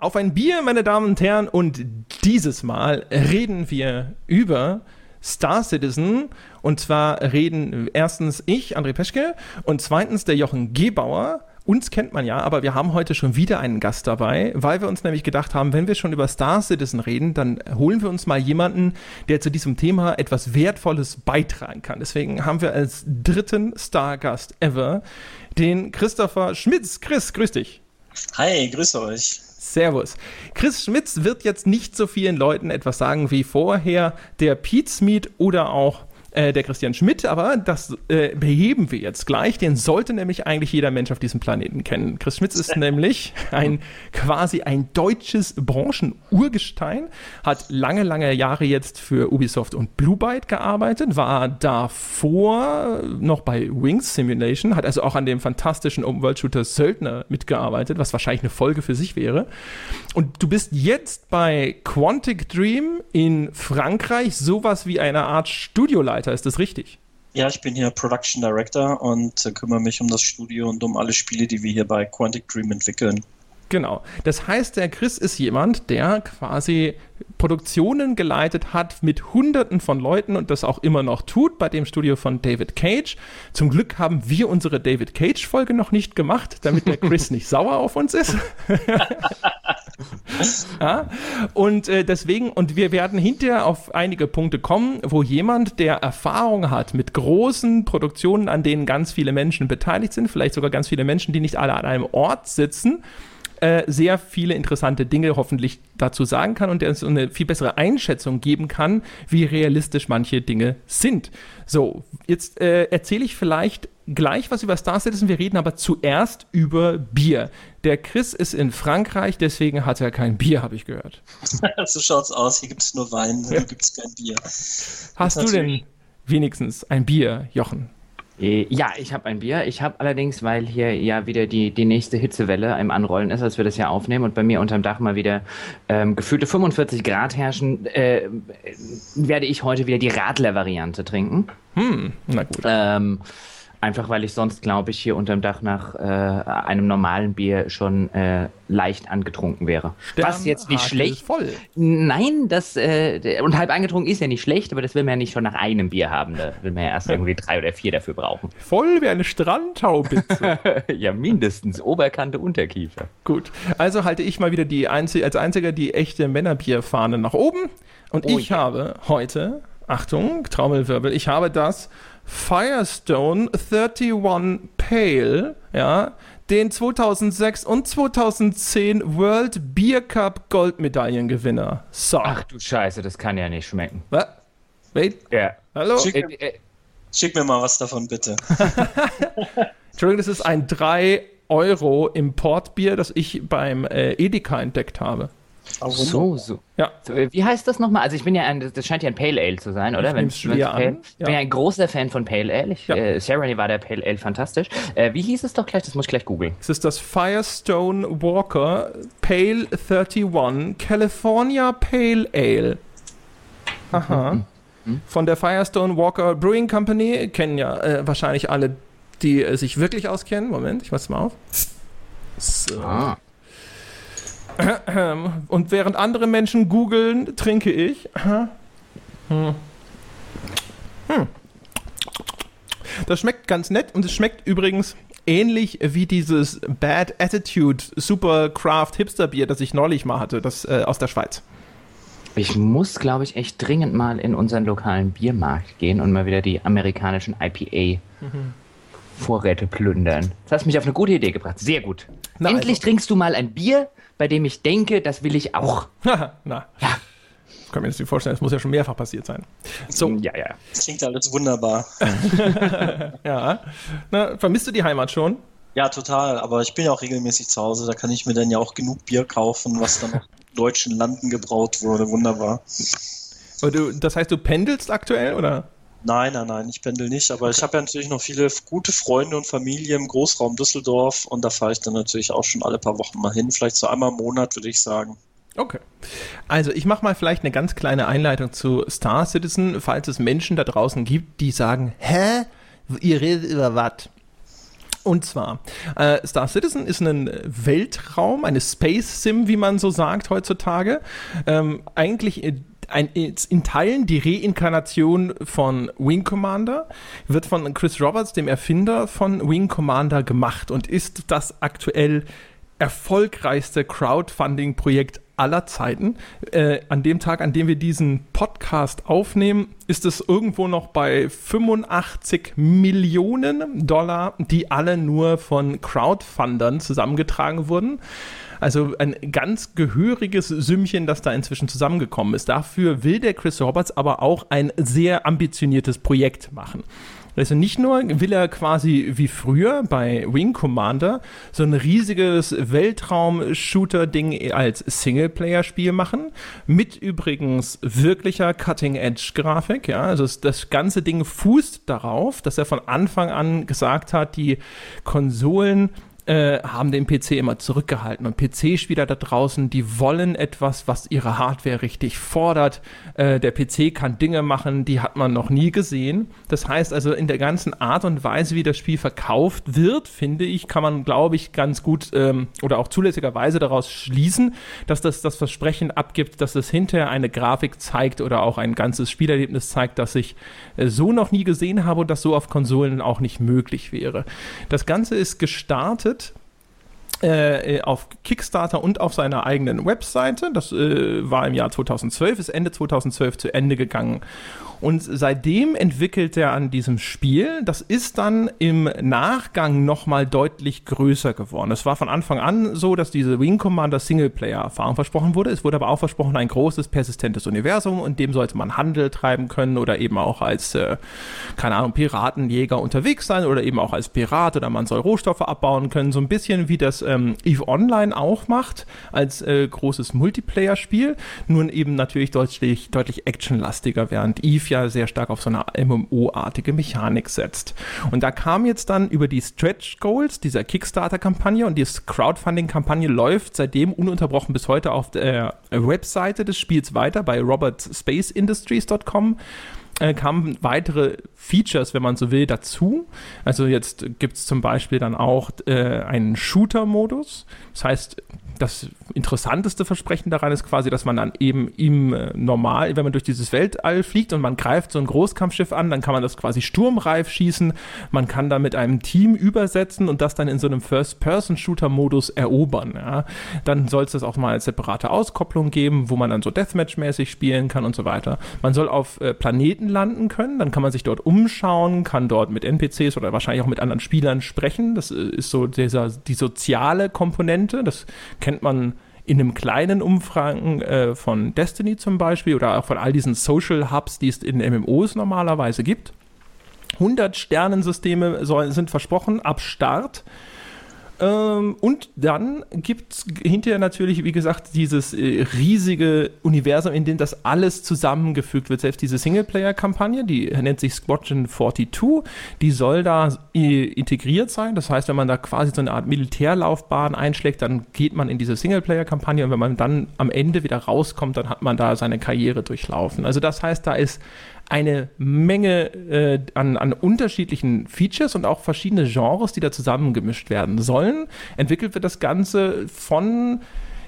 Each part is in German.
Auf ein Bier, meine Damen und Herren, und dieses Mal reden wir über Star Citizen. Und zwar reden erstens ich, André Peschke, und zweitens der Jochen Gebauer. Uns kennt man ja, aber wir haben heute schon wieder einen Gast dabei, weil wir uns nämlich gedacht haben, wenn wir schon über Star Citizen reden, dann holen wir uns mal jemanden, der zu diesem Thema etwas Wertvolles beitragen kann. Deswegen haben wir als dritten Stargast ever den Christopher Schmitz. Chris, grüß dich. Hi, grüße euch. Servus. Chris Schmitz wird jetzt nicht so vielen Leuten etwas sagen wie vorher der Pete Smith oder auch äh, der Christian Schmidt, aber das äh, beheben wir jetzt gleich. Den sollte nämlich eigentlich jeder Mensch auf diesem Planeten kennen. Chris Schmitz ist nämlich ein quasi ein deutsches Branchenurgestein, hat lange, lange Jahre jetzt für Ubisoft und Blue Byte gearbeitet, war davor noch bei Wings Simulation, hat also auch an dem fantastischen Open World Shooter Söldner mitgearbeitet, was wahrscheinlich eine Folge für sich wäre. Und du bist jetzt bei Quantic Dream in Frankreich sowas wie eine Art Studioleiter, ist das richtig? Ja, ich bin hier Production Director und äh, kümmere mich um das Studio und um alle Spiele, die wir hier bei Quantic Dream entwickeln. Genau. Das heißt, der Chris ist jemand, der quasi Produktionen geleitet hat mit Hunderten von Leuten und das auch immer noch tut bei dem Studio von David Cage. Zum Glück haben wir unsere David Cage-Folge noch nicht gemacht, damit der Chris nicht sauer auf uns ist. ja? Und äh, deswegen, und wir werden hinterher auf einige Punkte kommen, wo jemand, der Erfahrung hat mit großen Produktionen, an denen ganz viele Menschen beteiligt sind, vielleicht sogar ganz viele Menschen, die nicht alle an einem Ort sitzen, äh, sehr viele interessante Dinge hoffentlich dazu sagen kann und der uns eine viel bessere Einschätzung geben kann, wie realistisch manche Dinge sind. So, jetzt äh, erzähle ich vielleicht gleich was über Star Citizen. Wir reden aber zuerst über Bier. Der Chris ist in Frankreich, deswegen hat er kein Bier, habe ich gehört. so schaut's aus. Hier gibt es nur Wein, hier gibt es kein Bier. Hast du denn wenigstens ein Bier, Jochen? Äh, ja, ich habe ein Bier. Ich habe allerdings, weil hier ja wieder die, die nächste Hitzewelle im Anrollen ist, als wir das ja aufnehmen und bei mir unterm Dach mal wieder ähm, gefühlte 45 Grad herrschen, äh, werde ich heute wieder die Radler-Variante trinken. Hm, na gut. Ähm, Einfach weil ich sonst, glaube ich, hier unterm Dach nach äh, einem normalen Bier schon äh, leicht angetrunken wäre. Stern Was jetzt nicht schlecht. Voll. Nein, das äh, und halb angetrunken ist ja nicht schlecht, aber das will man ja nicht schon nach einem Bier haben. Da will man ja erst irgendwie drei oder vier dafür brauchen. Voll wie eine Strandtaubitze. ja, mindestens. Oberkante, Unterkiefer. Gut. Also halte ich mal wieder die Einzige, als einziger die echte Männerbierfahne nach oben. Und oh, ich ja. habe heute, Achtung, Trommelwirbel, ich habe das Firestone 31 Pale, ja, den 2006 und 2010 World Beer Cup Goldmedaillengewinner. So. Ach du Scheiße, das kann ja nicht schmecken. Was? Wait? Ja. Hallo? Schick, äh, äh. schick, mir mal was davon, bitte. Entschuldigung, das ist ein 3 Euro Importbier, das ich beim äh, Edeka entdeckt habe. So, so. Ja. So, äh, wie heißt das nochmal? Also ich bin ja ein, das scheint ja ein Pale Ale zu sein, oder? Ich Wenn, schwer Pale. Ich bin ja ein großer Fan von Pale Ale. Ich, ja. äh, Sarah war der Pale Ale fantastisch. Äh, wie hieß es doch gleich? Das muss ich gleich googeln. Es ist das Firestone Walker Pale 31 California Pale Ale. Aha. Mhm. Mhm. Von der Firestone Walker Brewing Company kennen ja äh, wahrscheinlich alle, die äh, sich wirklich auskennen. Moment, ich mach's mal auf. So. Ah. Und während andere Menschen googeln, trinke ich. Hm. Hm. Das schmeckt ganz nett und es schmeckt übrigens ähnlich wie dieses Bad Attitude Super Craft Hipster Bier, das ich neulich mal hatte, das äh, aus der Schweiz. Ich muss, glaube ich, echt dringend mal in unseren lokalen Biermarkt gehen und mal wieder die amerikanischen IPA mhm. Vorräte plündern. Das hast mich auf eine gute Idee gebracht. Sehr gut. Na, Endlich also. trinkst du mal ein Bier, bei dem ich denke, das will ich auch. Na. Ja. Ich kann mir das nicht vorstellen, das muss ja schon mehrfach passiert sein. So. Ja, ja. Das klingt alles wunderbar. ja. Na, vermisst du die Heimat schon? Ja, total. Aber ich bin ja auch regelmäßig zu Hause. Da kann ich mir dann ja auch genug Bier kaufen, was dann auf deutschen Landen gebraut wurde. Wunderbar. Du, das heißt, du pendelst aktuell, oder? Nein, nein, nein, ich pendel nicht, aber okay. ich habe ja natürlich noch viele gute Freunde und Familie im Großraum Düsseldorf und da fahre ich dann natürlich auch schon alle paar Wochen mal hin, vielleicht so einmal im Monat, würde ich sagen. Okay. Also ich mache mal vielleicht eine ganz kleine Einleitung zu Star Citizen, falls es Menschen da draußen gibt, die sagen, hä? Ihr redet über was? Und zwar, äh, Star Citizen ist ein Weltraum, eine Space Sim, wie man so sagt heutzutage. Ähm, eigentlich ein, in Teilen die Reinkarnation von Wing Commander, wird von Chris Roberts, dem Erfinder von Wing Commander, gemacht und ist das aktuell erfolgreichste Crowdfunding-Projekt aller Zeiten. Äh, an dem Tag, an dem wir diesen Podcast aufnehmen, ist es irgendwo noch bei 85 Millionen Dollar, die alle nur von Crowdfundern zusammengetragen wurden. Also ein ganz gehöriges Sümmchen, das da inzwischen zusammengekommen ist. Dafür will der Chris Roberts aber auch ein sehr ambitioniertes Projekt machen. Also nicht nur will er quasi wie früher bei Wing Commander so ein riesiges Weltraum-Shooter-Ding als Singleplayer-Spiel machen, mit übrigens wirklicher Cutting-Edge-Grafik. Ja, also das ganze Ding fußt darauf, dass er von Anfang an gesagt hat, die Konsolen äh, haben den PC immer zurückgehalten. Und PC-Spieler da draußen, die wollen etwas, was ihre Hardware richtig fordert. Äh, der PC kann Dinge machen, die hat man noch nie gesehen. Das heißt also, in der ganzen Art und Weise, wie das Spiel verkauft wird, finde ich, kann man, glaube ich, ganz gut ähm, oder auch zulässigerweise daraus schließen, dass das das Versprechen abgibt, dass es hinterher eine Grafik zeigt oder auch ein ganzes Spielerlebnis zeigt, das ich äh, so noch nie gesehen habe und das so auf Konsolen auch nicht möglich wäre. Das Ganze ist gestartet äh, auf Kickstarter und auf seiner eigenen Webseite. Das äh, war im Jahr 2012, ist Ende 2012 zu Ende gegangen. Und seitdem entwickelt er an diesem Spiel. Das ist dann im Nachgang nochmal deutlich größer geworden. Es war von Anfang an so, dass diese Wing Commander Singleplayer-Erfahrung versprochen wurde. Es wurde aber auch versprochen, ein großes, persistentes Universum und dem sollte man Handel treiben können oder eben auch als, äh, keine Ahnung, Piratenjäger unterwegs sein oder eben auch als Pirat oder man soll Rohstoffe abbauen können. So ein bisschen wie das ähm, EVE Online auch macht, als äh, großes Multiplayer-Spiel. Nun eben natürlich deutlich, deutlich actionlastiger, während EVE ja sehr stark auf so eine MMO-artige Mechanik setzt. Und da kam jetzt dann über die Stretch Goals dieser Kickstarter-Kampagne und die Crowdfunding-Kampagne läuft seitdem ununterbrochen bis heute auf der Webseite des Spiels weiter bei robertspaceindustries.com äh, kamen weitere Features, wenn man so will, dazu. Also jetzt gibt es zum Beispiel dann auch äh, einen Shooter-Modus. Das heißt, das interessanteste Versprechen daran ist quasi, dass man dann eben im äh, normal, wenn man durch dieses Weltall fliegt und man greift so ein Großkampfschiff an, dann kann man das quasi sturmreif schießen. Man kann da mit einem Team übersetzen und das dann in so einem First-Person-Shooter-Modus erobern. Ja. Dann soll es das auch mal als separate Auskopplung geben, wo man dann so Deathmatch-mäßig spielen kann und so weiter. Man soll auf äh, Planeten landen können, dann kann man sich dort umschauen, kann dort mit NPCs oder wahrscheinlich auch mit anderen Spielern sprechen. Das äh, ist so dieser, die soziale Komponente. Das kennt man in einem kleinen Umfang äh, von Destiny zum Beispiel oder auch von all diesen Social Hubs, die es in MMOs normalerweise gibt. 100 Sternensysteme sollen, sind versprochen ab Start. Ähm, und dann gibt es hinterher natürlich, wie gesagt, dieses äh, riesige Universum, in dem das alles zusammengefügt wird. Selbst diese Singleplayer-Kampagne, die nennt sich Squadron 42, die soll da äh, integriert sein. Das heißt, wenn man da quasi so eine Art Militärlaufbahn einschlägt, dann geht man in diese Singleplayer-Kampagne und wenn man dann am Ende wieder rauskommt, dann hat man da seine Karriere durchlaufen. Also das heißt, da ist eine Menge äh, an, an unterschiedlichen Features und auch verschiedene Genres, die da zusammengemischt werden sollen. Entwickelt wird das Ganze von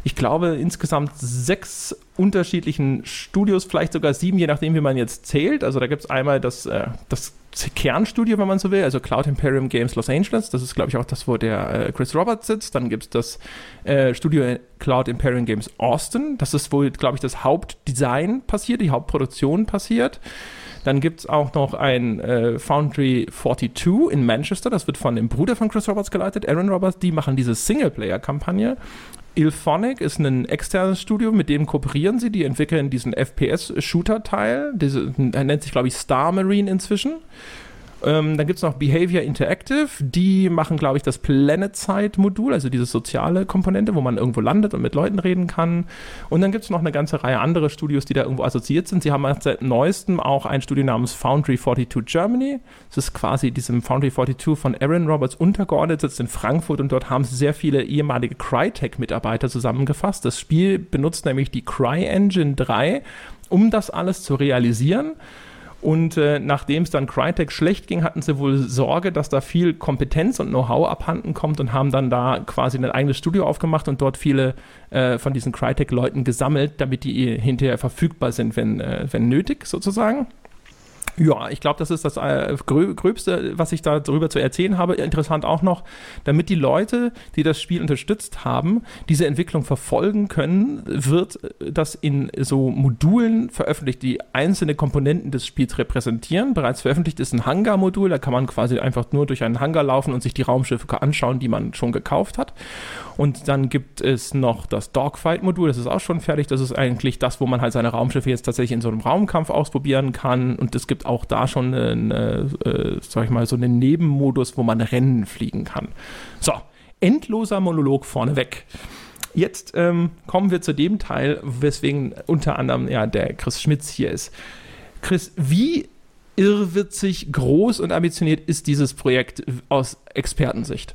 ich glaube, insgesamt sechs unterschiedlichen Studios, vielleicht sogar sieben, je nachdem, wie man jetzt zählt. Also da gibt es einmal das, äh, das Kernstudio, wenn man so will, also Cloud Imperium Games Los Angeles. Das ist, glaube ich, auch das, wo der äh, Chris Roberts sitzt. Dann gibt es das äh, Studio Cloud Imperium Games Austin. Das ist, wo, glaube ich, das Hauptdesign passiert, die Hauptproduktion passiert. Dann gibt es auch noch ein äh, Foundry 42 in Manchester. Das wird von dem Bruder von Chris Roberts geleitet, Aaron Roberts. Die machen diese Singleplayer-Kampagne. Ilphonic ist ein externes Studio, mit dem kooperieren sie. Die entwickeln diesen FPS-Shooter-Teil. Er nennt sich, glaube ich, Star Marine inzwischen. Ähm, dann gibt es noch Behavior Interactive, die machen, glaube ich, das Planet-Side-Modul, also diese soziale Komponente, wo man irgendwo landet und mit Leuten reden kann. Und dann gibt es noch eine ganze Reihe anderer Studios, die da irgendwo assoziiert sind. Sie haben seit neuestem auch ein Studio namens Foundry 42 Germany. Das ist quasi diesem Foundry 42 von Aaron Roberts untergeordnet, sitzt in Frankfurt und dort haben sie sehr viele ehemalige Crytek-Mitarbeiter zusammengefasst. Das Spiel benutzt nämlich die CryEngine 3, um das alles zu realisieren. Und äh, nachdem es dann Crytek schlecht ging, hatten sie wohl Sorge, dass da viel Kompetenz und Know-how abhanden kommt und haben dann da quasi ein eigenes Studio aufgemacht und dort viele äh, von diesen Crytek-Leuten gesammelt, damit die hinterher verfügbar sind, wenn, äh, wenn nötig sozusagen. Ja, ich glaube, das ist das äh, Gröbste, was ich darüber zu erzählen habe. Interessant auch noch, damit die Leute, die das Spiel unterstützt haben, diese Entwicklung verfolgen können, wird das in so Modulen veröffentlicht, die einzelne Komponenten des Spiels repräsentieren. Bereits veröffentlicht ist ein Hangar-Modul, da kann man quasi einfach nur durch einen Hangar laufen und sich die Raumschiffe anschauen, die man schon gekauft hat. Und dann gibt es noch das Dogfight-Modul, das ist auch schon fertig. Das ist eigentlich das, wo man halt seine Raumschiffe jetzt tatsächlich in so einem Raumkampf ausprobieren kann. Und es gibt auch da schon, einen, äh, äh, sag ich mal, so einen Nebenmodus, wo man Rennen fliegen kann. So, endloser Monolog vorneweg. Jetzt ähm, kommen wir zu dem Teil, weswegen unter anderem ja der Chris Schmitz hier ist. Chris, wie irrwitzig, groß und ambitioniert ist dieses Projekt aus Expertensicht?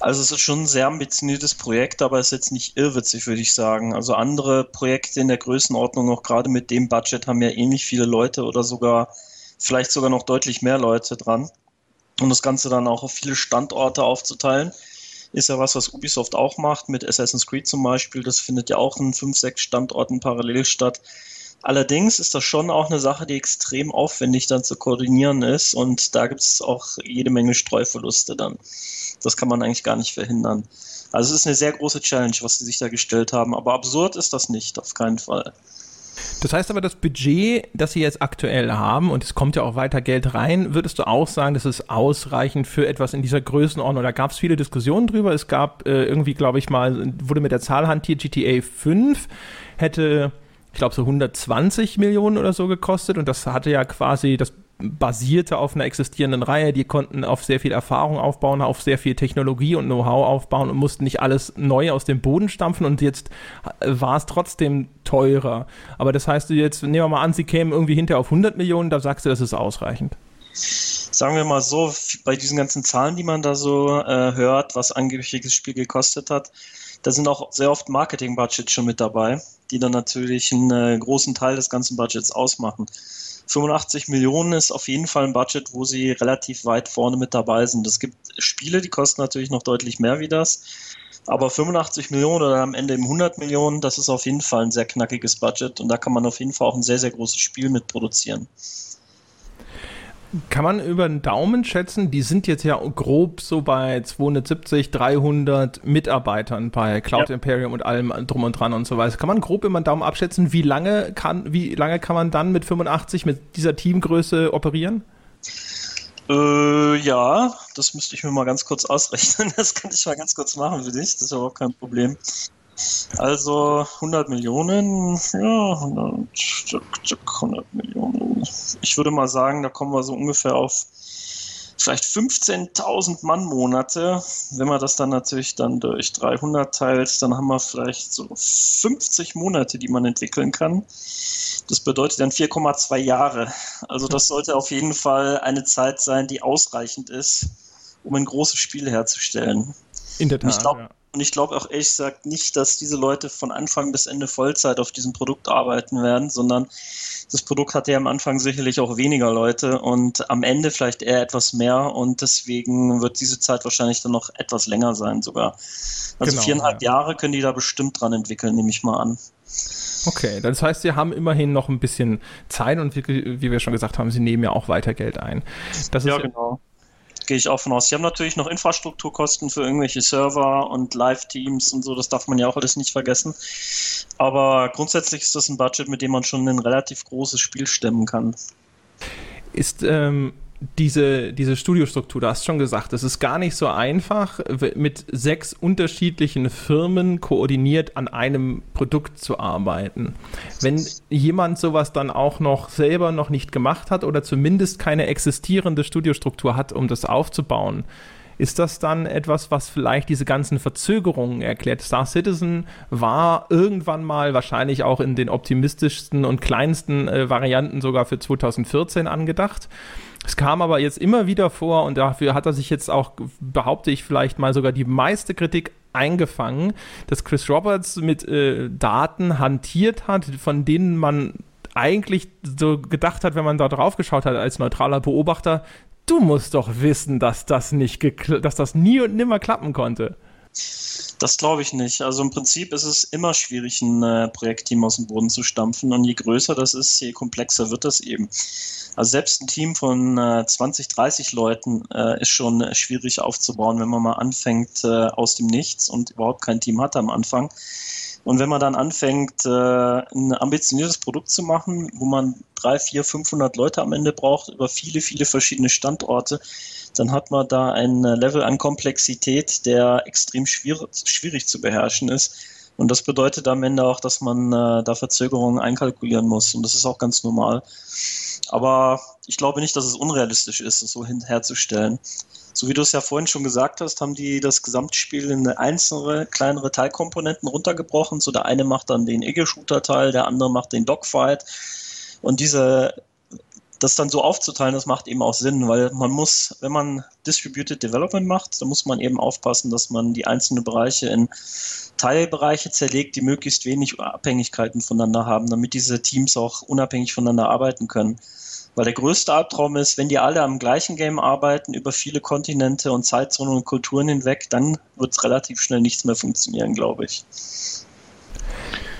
Also es ist schon ein sehr ambitioniertes Projekt, aber es ist jetzt nicht irrwitzig, würde ich sagen. Also andere Projekte in der Größenordnung, auch gerade mit dem Budget, haben ja ähnlich viele Leute oder sogar vielleicht sogar noch deutlich mehr Leute dran. Und das Ganze dann auch auf viele Standorte aufzuteilen, ist ja was, was Ubisoft auch macht, mit Assassin's Creed zum Beispiel. Das findet ja auch in fünf, sechs Standorten parallel statt. Allerdings ist das schon auch eine Sache, die extrem aufwendig dann zu koordinieren ist und da gibt es auch jede Menge Streuverluste dann. Das kann man eigentlich gar nicht verhindern. Also es ist eine sehr große Challenge, was sie sich da gestellt haben, aber absurd ist das nicht, auf keinen Fall. Das heißt aber, das Budget, das Sie jetzt aktuell haben, und es kommt ja auch weiter Geld rein, würdest du auch sagen, das ist ausreichend für etwas in dieser Größenordnung? Da gab es viele Diskussionen drüber. Es gab äh, irgendwie, glaube ich mal, wurde mit der Zahl hantiert, GTA 5 hätte, glaube, so 120 Millionen oder so gekostet und das hatte ja quasi, das basierte auf einer existierenden Reihe. Die konnten auf sehr viel Erfahrung aufbauen, auf sehr viel Technologie und Know-how aufbauen und mussten nicht alles neu aus dem Boden stampfen und jetzt war es trotzdem teurer. Aber das heißt, jetzt nehmen wir mal an, sie kämen irgendwie hinterher auf 100 Millionen, da sagst du, das ist ausreichend. Sagen wir mal so, bei diesen ganzen Zahlen, die man da so äh, hört, was angeblich das Spiel gekostet hat, da sind auch sehr oft Marketing-Budgets schon mit dabei, die dann natürlich einen äh, großen Teil des ganzen Budgets ausmachen. 85 Millionen ist auf jeden Fall ein Budget, wo sie relativ weit vorne mit dabei sind. Es gibt Spiele, die kosten natürlich noch deutlich mehr wie das. Aber 85 Millionen oder am Ende eben 100 Millionen, das ist auf jeden Fall ein sehr knackiges Budget und da kann man auf jeden Fall auch ein sehr, sehr großes Spiel mit produzieren. Kann man über den Daumen schätzen, die sind jetzt ja grob so bei 270, 300 Mitarbeitern bei Cloud ja. Imperium und allem drum und dran und so weiter. Kann man grob über den Daumen abschätzen, wie lange kann, wie lange kann man dann mit 85, mit dieser Teamgröße operieren? Äh, ja, das müsste ich mir mal ganz kurz ausrechnen. Das kann ich mal ganz kurz machen für dich. Das ist überhaupt kein Problem. Also 100 Millionen, ja, 100, 100 Millionen. Ich würde mal sagen, da kommen wir so ungefähr auf vielleicht 15.000 Mann-Monate. Wenn man das dann natürlich dann durch 300 teilt, dann haben wir vielleicht so 50 Monate, die man entwickeln kann. Das bedeutet dann 4,2 Jahre. Also das sollte auf jeden Fall eine Zeit sein, die ausreichend ist, um ein großes Spiel herzustellen. In der Tat. ich glaube, ja. Und ich glaube auch ehrlich gesagt nicht, dass diese Leute von Anfang bis Ende Vollzeit auf diesem Produkt arbeiten werden, sondern das Produkt hatte ja am Anfang sicherlich auch weniger Leute und am Ende vielleicht eher etwas mehr und deswegen wird diese Zeit wahrscheinlich dann noch etwas länger sein sogar. Also genau, viereinhalb ja. Jahre können die da bestimmt dran entwickeln, nehme ich mal an. Okay, das heißt, sie haben immerhin noch ein bisschen Zeit und wie, wie wir schon gesagt haben, sie nehmen ja auch weiter Geld ein. Das ja, genau gehe ich auch von aus. Sie haben natürlich noch Infrastrukturkosten für irgendwelche Server und Live-Teams und so, das darf man ja auch alles nicht vergessen. Aber grundsätzlich ist das ein Budget, mit dem man schon ein relativ großes Spiel stemmen kann. Ist ähm, diese, diese Studiostruktur, du hast schon gesagt, es ist gar nicht so einfach, mit sechs unterschiedlichen Firmen koordiniert an einem Produkt zu arbeiten. Wenn jemand sowas dann auch noch selber noch nicht gemacht hat oder zumindest keine existierende Studiostruktur hat, um das aufzubauen, ist das dann etwas, was vielleicht diese ganzen Verzögerungen erklärt? Star Citizen war irgendwann mal wahrscheinlich auch in den optimistischsten und kleinsten äh, Varianten sogar für 2014 angedacht. Es kam aber jetzt immer wieder vor und dafür hat er sich jetzt auch, behaupte ich, vielleicht mal sogar die meiste Kritik eingefangen, dass Chris Roberts mit äh, Daten hantiert hat, von denen man eigentlich so gedacht hat, wenn man da drauf geschaut hat als neutraler Beobachter, du musst doch wissen, dass das nicht dass das nie und nimmer klappen konnte. Das glaube ich nicht. Also im Prinzip ist es immer schwierig, ein äh, Projektteam aus dem Boden zu stampfen. Und je größer das ist, je komplexer wird das eben. Also selbst ein Team von äh, 20, 30 Leuten äh, ist schon schwierig aufzubauen, wenn man mal anfängt äh, aus dem Nichts und überhaupt kein Team hat am Anfang. Und wenn man dann anfängt, äh, ein ambitioniertes Produkt zu machen, wo man drei, vier, 500 Leute am Ende braucht, über viele, viele verschiedene Standorte, dann hat man da ein Level an Komplexität, der extrem schwierig, zu beherrschen ist. Und das bedeutet am Ende auch, dass man äh, da Verzögerungen einkalkulieren muss. Und das ist auch ganz normal. Aber ich glaube nicht, dass es unrealistisch ist, es so herzustellen. So wie du es ja vorhin schon gesagt hast, haben die das Gesamtspiel in einzelne kleinere Teilkomponenten runtergebrochen. So der eine macht dann den Ego-Shooter-Teil, der andere macht den Dogfight. Und diese das dann so aufzuteilen, das macht eben auch Sinn, weil man muss, wenn man Distributed Development macht, dann muss man eben aufpassen, dass man die einzelnen Bereiche in Teilbereiche zerlegt, die möglichst wenig Abhängigkeiten voneinander haben, damit diese Teams auch unabhängig voneinander arbeiten können. Weil der größte Albtraum ist, wenn die alle am gleichen Game arbeiten, über viele Kontinente und Zeitzonen und Kulturen hinweg, dann wird es relativ schnell nichts mehr funktionieren, glaube ich.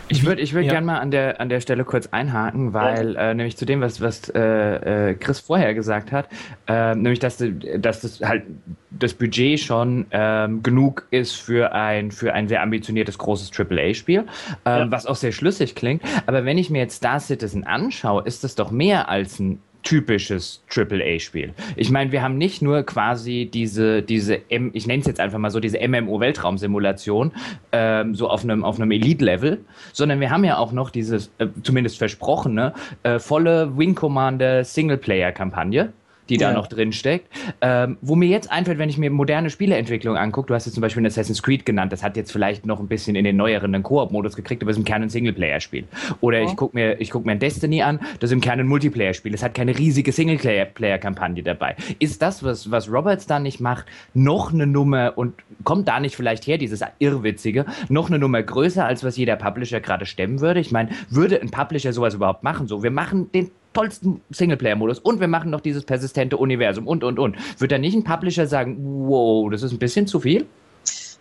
Ich würde ich würd ja. gerne mal an der, an der Stelle kurz einhaken, weil ja. äh, nämlich zu dem, was, was äh, äh Chris vorher gesagt hat, äh, nämlich dass, dass das halt das Budget schon ähm, genug ist für ein, für ein sehr ambitioniertes großes AAA-Spiel, ähm, ja. was auch sehr schlüssig klingt. Aber wenn ich mir jetzt Star Citizen anschaue, ist das doch mehr als ein typisches AAA-Spiel. Ich meine, wir haben nicht nur quasi diese, diese M ich nenne es jetzt einfach mal so, diese MMO-Weltraumsimulation, ähm, so auf einem, auf einem Elite-Level, sondern wir haben ja auch noch dieses, äh, zumindest versprochene, äh, volle Wing Commander Singleplayer-Kampagne die ja. da noch drin steckt. Ähm, wo mir jetzt einfällt, wenn ich mir moderne Spieleentwicklung angucke, du hast jetzt zum Beispiel Assassin's Creed genannt, das hat jetzt vielleicht noch ein bisschen in den neueren einen Koop-Modus gekriegt, aber es ist im Kern ein Singleplayer-Spiel. Oder ja. ich gucke mir, guck mir ein Destiny an, das ist im Kern ein Multiplayer-Spiel. Es hat keine riesige Singleplayer-Kampagne dabei. Ist das, was, was Roberts da nicht macht, noch eine Nummer und kommt da nicht vielleicht her, dieses Irrwitzige, noch eine Nummer größer, als was jeder Publisher gerade stemmen würde? Ich meine, würde ein Publisher sowas überhaupt machen? So, wir machen den tollsten Singleplayer-Modus und wir machen noch dieses persistente Universum und, und, und. Wird da nicht ein Publisher sagen, wow, das ist ein bisschen zu viel?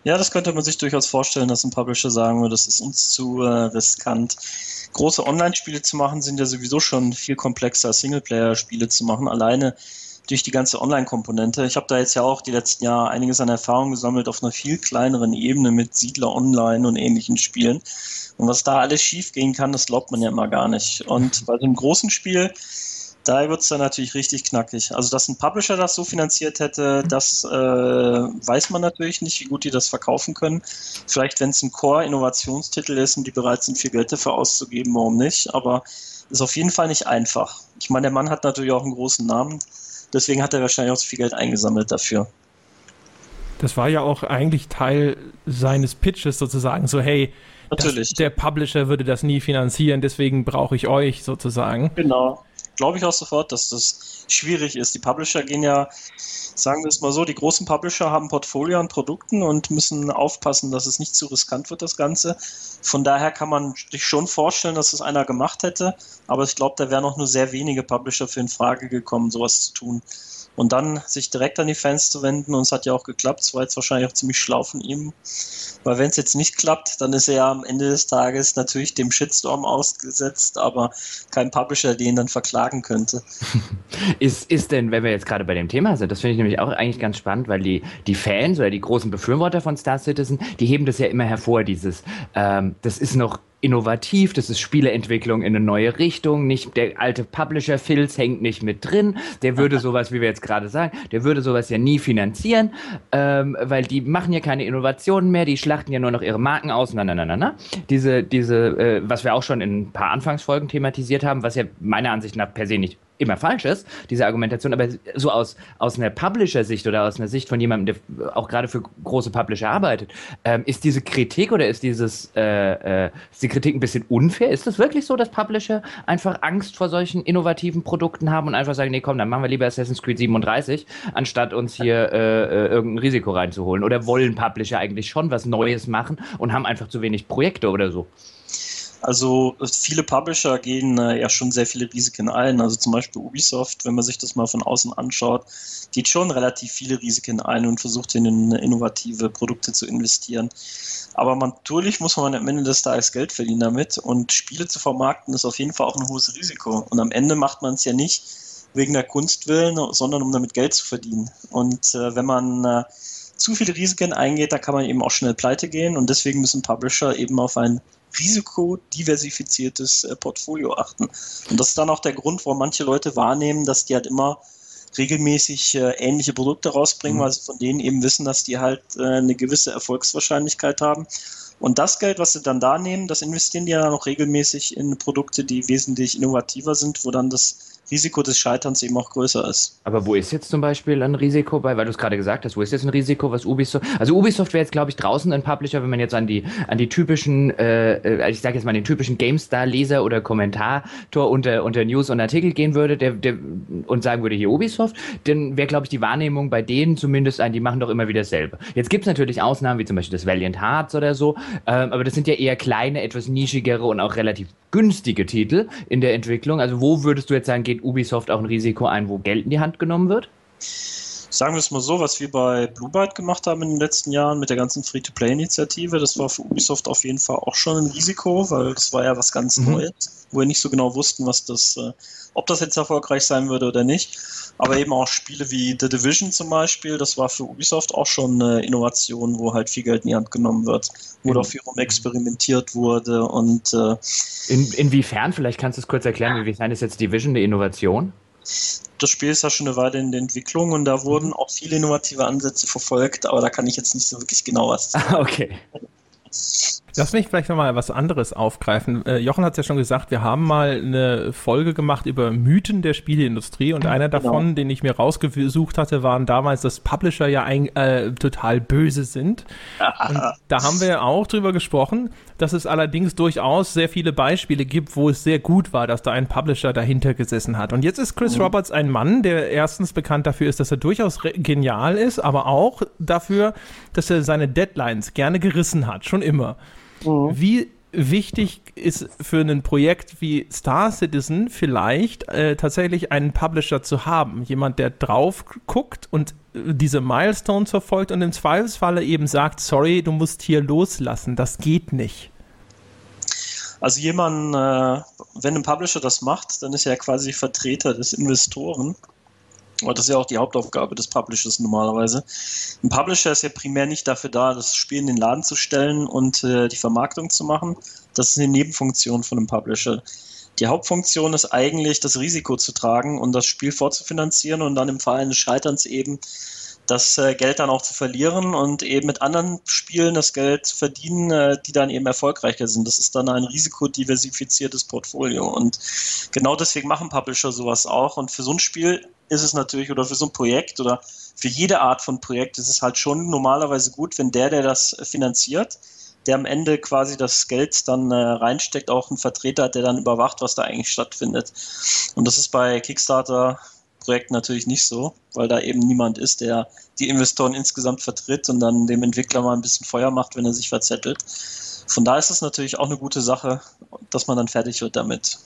Ja, das könnte man sich durchaus vorstellen, dass ein Publisher sagen würde, das ist uns zu äh, riskant. Große Online-Spiele zu machen sind ja sowieso schon viel komplexer, Singleplayer-Spiele zu machen. Alleine durch die ganze Online-Komponente. Ich habe da jetzt ja auch die letzten Jahre einiges an Erfahrung gesammelt auf einer viel kleineren Ebene mit Siedler Online und ähnlichen Spielen. Und was da alles schief gehen kann, das glaubt man ja immer gar nicht. Und bei so einem großen Spiel, da wird es dann natürlich richtig knackig. Also, dass ein Publisher das so finanziert hätte, das äh, weiß man natürlich nicht, wie gut die das verkaufen können. Vielleicht, wenn es ein Core-Innovationstitel ist und die bereit sind, viel Geld dafür auszugeben, warum nicht? Aber ist auf jeden Fall nicht einfach. Ich meine, der Mann hat natürlich auch einen großen Namen. Deswegen hat er wahrscheinlich auch so viel Geld eingesammelt dafür. Das war ja auch eigentlich Teil seines Pitches sozusagen, so hey, das, der Publisher würde das nie finanzieren, deswegen brauche ich euch sozusagen. Genau. Glaube ich auch sofort, dass das schwierig ist. Die Publisher gehen ja, sagen wir es mal so, die großen Publisher haben Portfolio an Produkten und müssen aufpassen, dass es nicht zu riskant wird, das Ganze. Von daher kann man sich schon vorstellen, dass es einer gemacht hätte, aber ich glaube, da wären auch nur sehr wenige Publisher für in Frage gekommen, sowas zu tun. Und dann sich direkt an die Fans zu wenden, und es hat ja auch geklappt, es war jetzt wahrscheinlich auch ziemlich schlau von ihm. Weil wenn es jetzt nicht klappt, dann ist er ja am Ende des Tages natürlich dem Shitstorm ausgesetzt, aber kein Publisher, den dann verklagen könnte. ist, ist denn, wenn wir jetzt gerade bei dem Thema sind, das finde ich nämlich auch eigentlich ganz spannend, weil die, die Fans oder die großen Befürworter von Star Citizen, die heben das ja immer hervor, dieses, ähm, das ist noch innovativ, das ist Spieleentwicklung in eine neue Richtung, nicht der alte Publisher Filz hängt nicht mit drin, der würde sowas, wie wir jetzt gerade sagen, der würde sowas ja nie finanzieren, ähm, weil die machen ja keine Innovationen mehr, die schlachten ja nur noch ihre Marken aus, na na na na na. Diese, diese, äh, was wir auch schon in ein paar Anfangsfolgen thematisiert haben, was ja meiner Ansicht nach per se nicht immer falsch ist, diese Argumentation, aber so aus, aus einer Publisher-Sicht oder aus einer Sicht von jemandem, der auch gerade für große Publisher arbeitet, ähm, ist diese Kritik oder ist dieses, äh, äh, ist die Kritik ein bisschen unfair? Ist es wirklich so, dass Publisher einfach Angst vor solchen innovativen Produkten haben und einfach sagen, nee, komm, dann machen wir lieber Assassin's Creed 37, anstatt uns hier äh, äh, irgendein Risiko reinzuholen? Oder wollen Publisher eigentlich schon was Neues machen und haben einfach zu wenig Projekte oder so? Also viele Publisher gehen äh, ja schon sehr viele Risiken ein. Also zum Beispiel Ubisoft, wenn man sich das mal von außen anschaut, geht schon relativ viele Risiken ein und versucht in innovative Produkte zu investieren. Aber man, natürlich muss man am Ende des Tages Geld verdienen damit und Spiele zu vermarkten ist auf jeden Fall auch ein hohes Risiko. Und am Ende macht man es ja nicht wegen der Kunst willen, sondern um damit Geld zu verdienen. Und äh, wenn man äh, zu viele Risiken eingeht, da kann man eben auch schnell pleite gehen und deswegen müssen Publisher eben auf ein risikodiversifiziertes äh, Portfolio achten. Und das ist dann auch der Grund, warum manche Leute wahrnehmen, dass die halt immer regelmäßig äh, ähnliche Produkte rausbringen, mhm. weil sie von denen eben wissen, dass die halt äh, eine gewisse Erfolgswahrscheinlichkeit haben. Und das Geld, was sie dann da nehmen, das investieren die ja dann auch regelmäßig in Produkte, die wesentlich innovativer sind, wo dann das Risiko des Scheiterns eben auch größer ist. Aber wo ist jetzt zum Beispiel ein Risiko bei, weil du es gerade gesagt hast, wo ist jetzt ein Risiko, was Ubisoft, also Ubisoft wäre jetzt glaube ich draußen ein Publisher, wenn man jetzt an die, an die typischen, äh, äh ich sage jetzt mal den typischen GameStar-Leser oder Kommentator unter, unter News und Artikel gehen würde der, der, und sagen würde, hier Ubisoft, dann wäre glaube ich die Wahrnehmung bei denen zumindest ein, die machen doch immer wieder dasselbe. Jetzt gibt es natürlich Ausnahmen, wie zum Beispiel das Valiant Hearts oder so, äh, aber das sind ja eher kleine, etwas nischigere und auch relativ günstige Titel in der Entwicklung. Also wo würdest du jetzt sagen, geht Ubisoft auch ein Risiko ein, wo Geld in die Hand genommen wird? Sagen wir es mal so, was wir bei Blue Byte gemacht haben in den letzten Jahren mit der ganzen Free-to-Play-Initiative, das war für Ubisoft auf jeden Fall auch schon ein Risiko, weil das war ja was ganz mhm. Neues, wo wir nicht so genau wussten, was das, äh, ob das jetzt erfolgreich sein würde oder nicht. Aber eben auch Spiele wie The Division zum Beispiel, das war für Ubisoft auch schon eine Innovation, wo halt viel Geld in die Hand genommen wird, wo mhm. da viel rum experimentiert wurde und äh, in, inwiefern, vielleicht kannst du es kurz erklären, inwiefern ist jetzt Division eine Innovation? Das Spiel ist ja schon eine Weile in der Entwicklung und da wurden auch viele innovative Ansätze verfolgt, aber da kann ich jetzt nicht so wirklich genau was sagen. okay. Lass mich vielleicht nochmal was anderes aufgreifen. Äh, Jochen hat es ja schon gesagt, wir haben mal eine Folge gemacht über Mythen der Spieleindustrie und einer davon, genau. den ich mir rausgesucht hatte, waren damals, dass Publisher ja ein, äh, total böse sind. Und da haben wir auch drüber gesprochen, dass es allerdings durchaus sehr viele Beispiele gibt, wo es sehr gut war, dass da ein Publisher dahinter gesessen hat. Und jetzt ist Chris mhm. Roberts ein Mann, der erstens bekannt dafür ist, dass er durchaus genial ist, aber auch dafür, dass er seine Deadlines gerne gerissen hat, schon immer. Mhm. Wie wichtig ist für ein Projekt wie Star Citizen vielleicht äh, tatsächlich einen Publisher zu haben. Jemand, der drauf guckt und äh, diese Milestones verfolgt und im Zweifelsfalle eben sagt, sorry, du musst hier loslassen, das geht nicht. Also jemand, äh, wenn ein Publisher das macht, dann ist er quasi Vertreter des Investoren aber das ist ja auch die Hauptaufgabe des Publishers normalerweise. Ein Publisher ist ja primär nicht dafür da, das Spiel in den Laden zu stellen und äh, die Vermarktung zu machen. Das ist eine Nebenfunktion von einem Publisher. Die Hauptfunktion ist eigentlich, das Risiko zu tragen und das Spiel vorzufinanzieren und dann im Fall eines Scheiterns eben das äh, Geld dann auch zu verlieren und eben mit anderen Spielen das Geld zu verdienen, äh, die dann eben erfolgreicher sind. Das ist dann ein risikodiversifiziertes Portfolio. Und genau deswegen machen Publisher sowas auch. Und für so ein Spiel ist es natürlich, oder für so ein Projekt oder für jede Art von Projekt ist es halt schon normalerweise gut, wenn der, der das finanziert, der am Ende quasi das Geld dann äh, reinsteckt, auch einen Vertreter hat, der dann überwacht, was da eigentlich stattfindet. Und das ist bei Kickstarter-Projekten natürlich nicht so, weil da eben niemand ist, der die Investoren insgesamt vertritt und dann dem Entwickler mal ein bisschen Feuer macht, wenn er sich verzettelt. Von da ist es natürlich auch eine gute Sache, dass man dann fertig wird damit.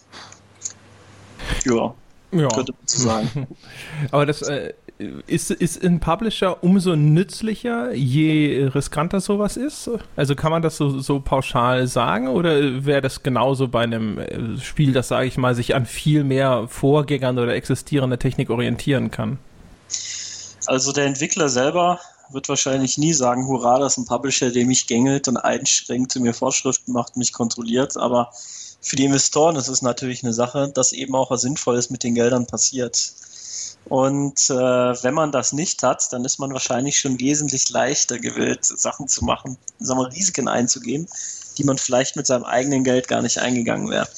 Ja ja. könnte man so sagen. Aber das äh, ist, ist ein Publisher umso nützlicher, je riskanter sowas ist? Also kann man das so, so pauschal sagen oder wäre das genauso bei einem äh, Spiel, das, sage ich mal, sich an viel mehr Vorgängern oder existierender Technik orientieren kann? Also der Entwickler selber wird wahrscheinlich nie sagen, hurra, das ist ein Publisher, der mich gängelt und einschränkt, mir Vorschriften macht, mich kontrolliert, aber für die Investoren ist es natürlich eine Sache, dass eben auch was Sinnvolles mit den Geldern passiert. Und äh, wenn man das nicht hat, dann ist man wahrscheinlich schon wesentlich leichter gewillt, Sachen zu machen, sagen wir, Risiken einzugehen, die man vielleicht mit seinem eigenen Geld gar nicht eingegangen wäre.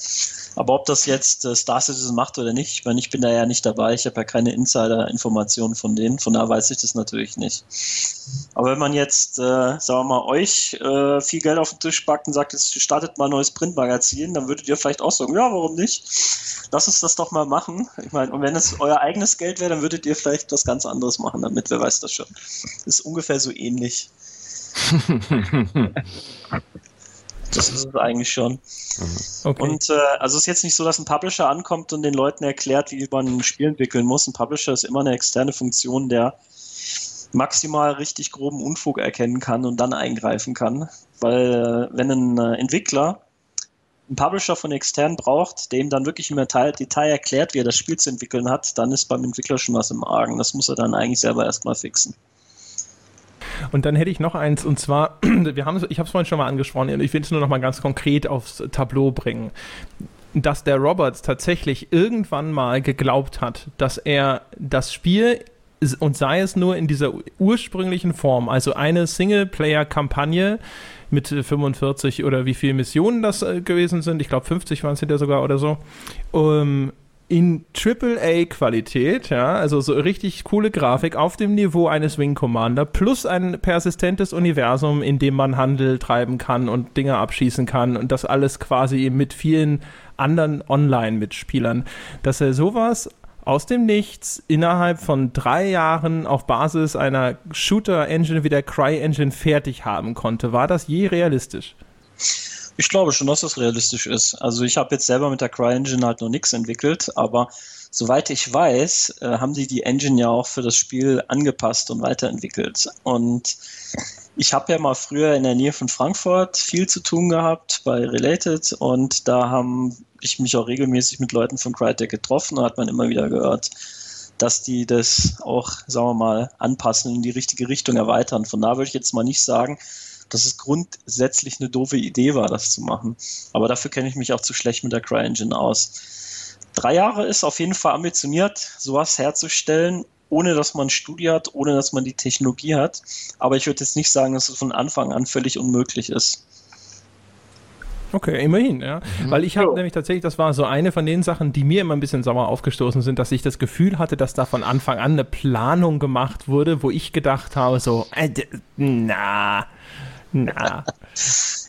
Aber ob das jetzt äh, Star Citizen macht oder nicht, ich meine, ich bin da ja nicht dabei, ich habe ja keine Insider-Informationen von denen, von daher weiß ich das natürlich nicht. Aber wenn man jetzt, äh, sagen wir mal, euch äh, viel Geld auf den Tisch packt und sagt, jetzt startet mal ein neues Printmagazin, dann würdet ihr vielleicht auch sagen, ja, warum nicht? Lass uns das doch mal machen. Ich meine, und wenn es euer eigenes Geld wäre, dann würdet ihr vielleicht was ganz anderes machen damit, wer weiß das schon. Ist ungefähr so ähnlich. Das ist es eigentlich schon. Okay. Und äh, also es ist jetzt nicht so, dass ein Publisher ankommt und den Leuten erklärt, wie man ein Spiel entwickeln muss. Ein Publisher ist immer eine externe Funktion, der maximal richtig groben Unfug erkennen kann und dann eingreifen kann. Weil äh, wenn ein äh, Entwickler einen Publisher von extern braucht, der ihm dann wirklich im Detail, Detail erklärt, wie er das Spiel zu entwickeln hat, dann ist beim Entwickler schon was im Argen. Das muss er dann eigentlich selber erstmal fixen. Und dann hätte ich noch eins, und zwar, wir haben, ich habe es vorhin schon mal angesprochen, ich will es nur noch mal ganz konkret aufs Tableau bringen. Dass der Roberts tatsächlich irgendwann mal geglaubt hat, dass er das Spiel und sei es nur in dieser ursprünglichen Form, also eine Singleplayer-Kampagne mit 45 oder wie viele Missionen das äh, gewesen sind, ich glaube 50 waren es hinterher sogar oder so, um, in AAA-Qualität, ja, also so richtig coole Grafik auf dem Niveau eines Wing Commander plus ein persistentes Universum, in dem man Handel treiben kann und Dinge abschießen kann und das alles quasi mit vielen anderen Online-Mitspielern, dass er sowas aus dem Nichts innerhalb von drei Jahren auf Basis einer Shooter-Engine wie der Cry-Engine fertig haben konnte. War das je realistisch? Ich glaube schon, dass das realistisch ist. Also ich habe jetzt selber mit der Cry-Engine halt noch nichts entwickelt, aber soweit ich weiß, äh, haben die die Engine ja auch für das Spiel angepasst und weiterentwickelt. Und ich habe ja mal früher in der Nähe von Frankfurt viel zu tun gehabt bei Related und da haben ich mich auch regelmäßig mit Leuten von Crytek getroffen und hat man immer wieder gehört, dass die das auch, sagen wir mal, anpassen in die richtige Richtung erweitern. Von da würde ich jetzt mal nicht sagen, dass es grundsätzlich eine doofe Idee war, das zu machen. Aber dafür kenne ich mich auch zu schlecht mit der CryEngine aus. Drei Jahre ist auf jeden Fall ambitioniert, sowas herzustellen, ohne dass man ein Studio hat, ohne dass man die Technologie hat. Aber ich würde jetzt nicht sagen, dass es von Anfang an völlig unmöglich ist. Okay, immerhin, ja. Mhm. Weil ich habe ja. nämlich tatsächlich, das war so eine von den Sachen, die mir immer ein bisschen sauer aufgestoßen sind, dass ich das Gefühl hatte, dass da von Anfang an eine Planung gemacht wurde, wo ich gedacht habe, so, äh, na, na.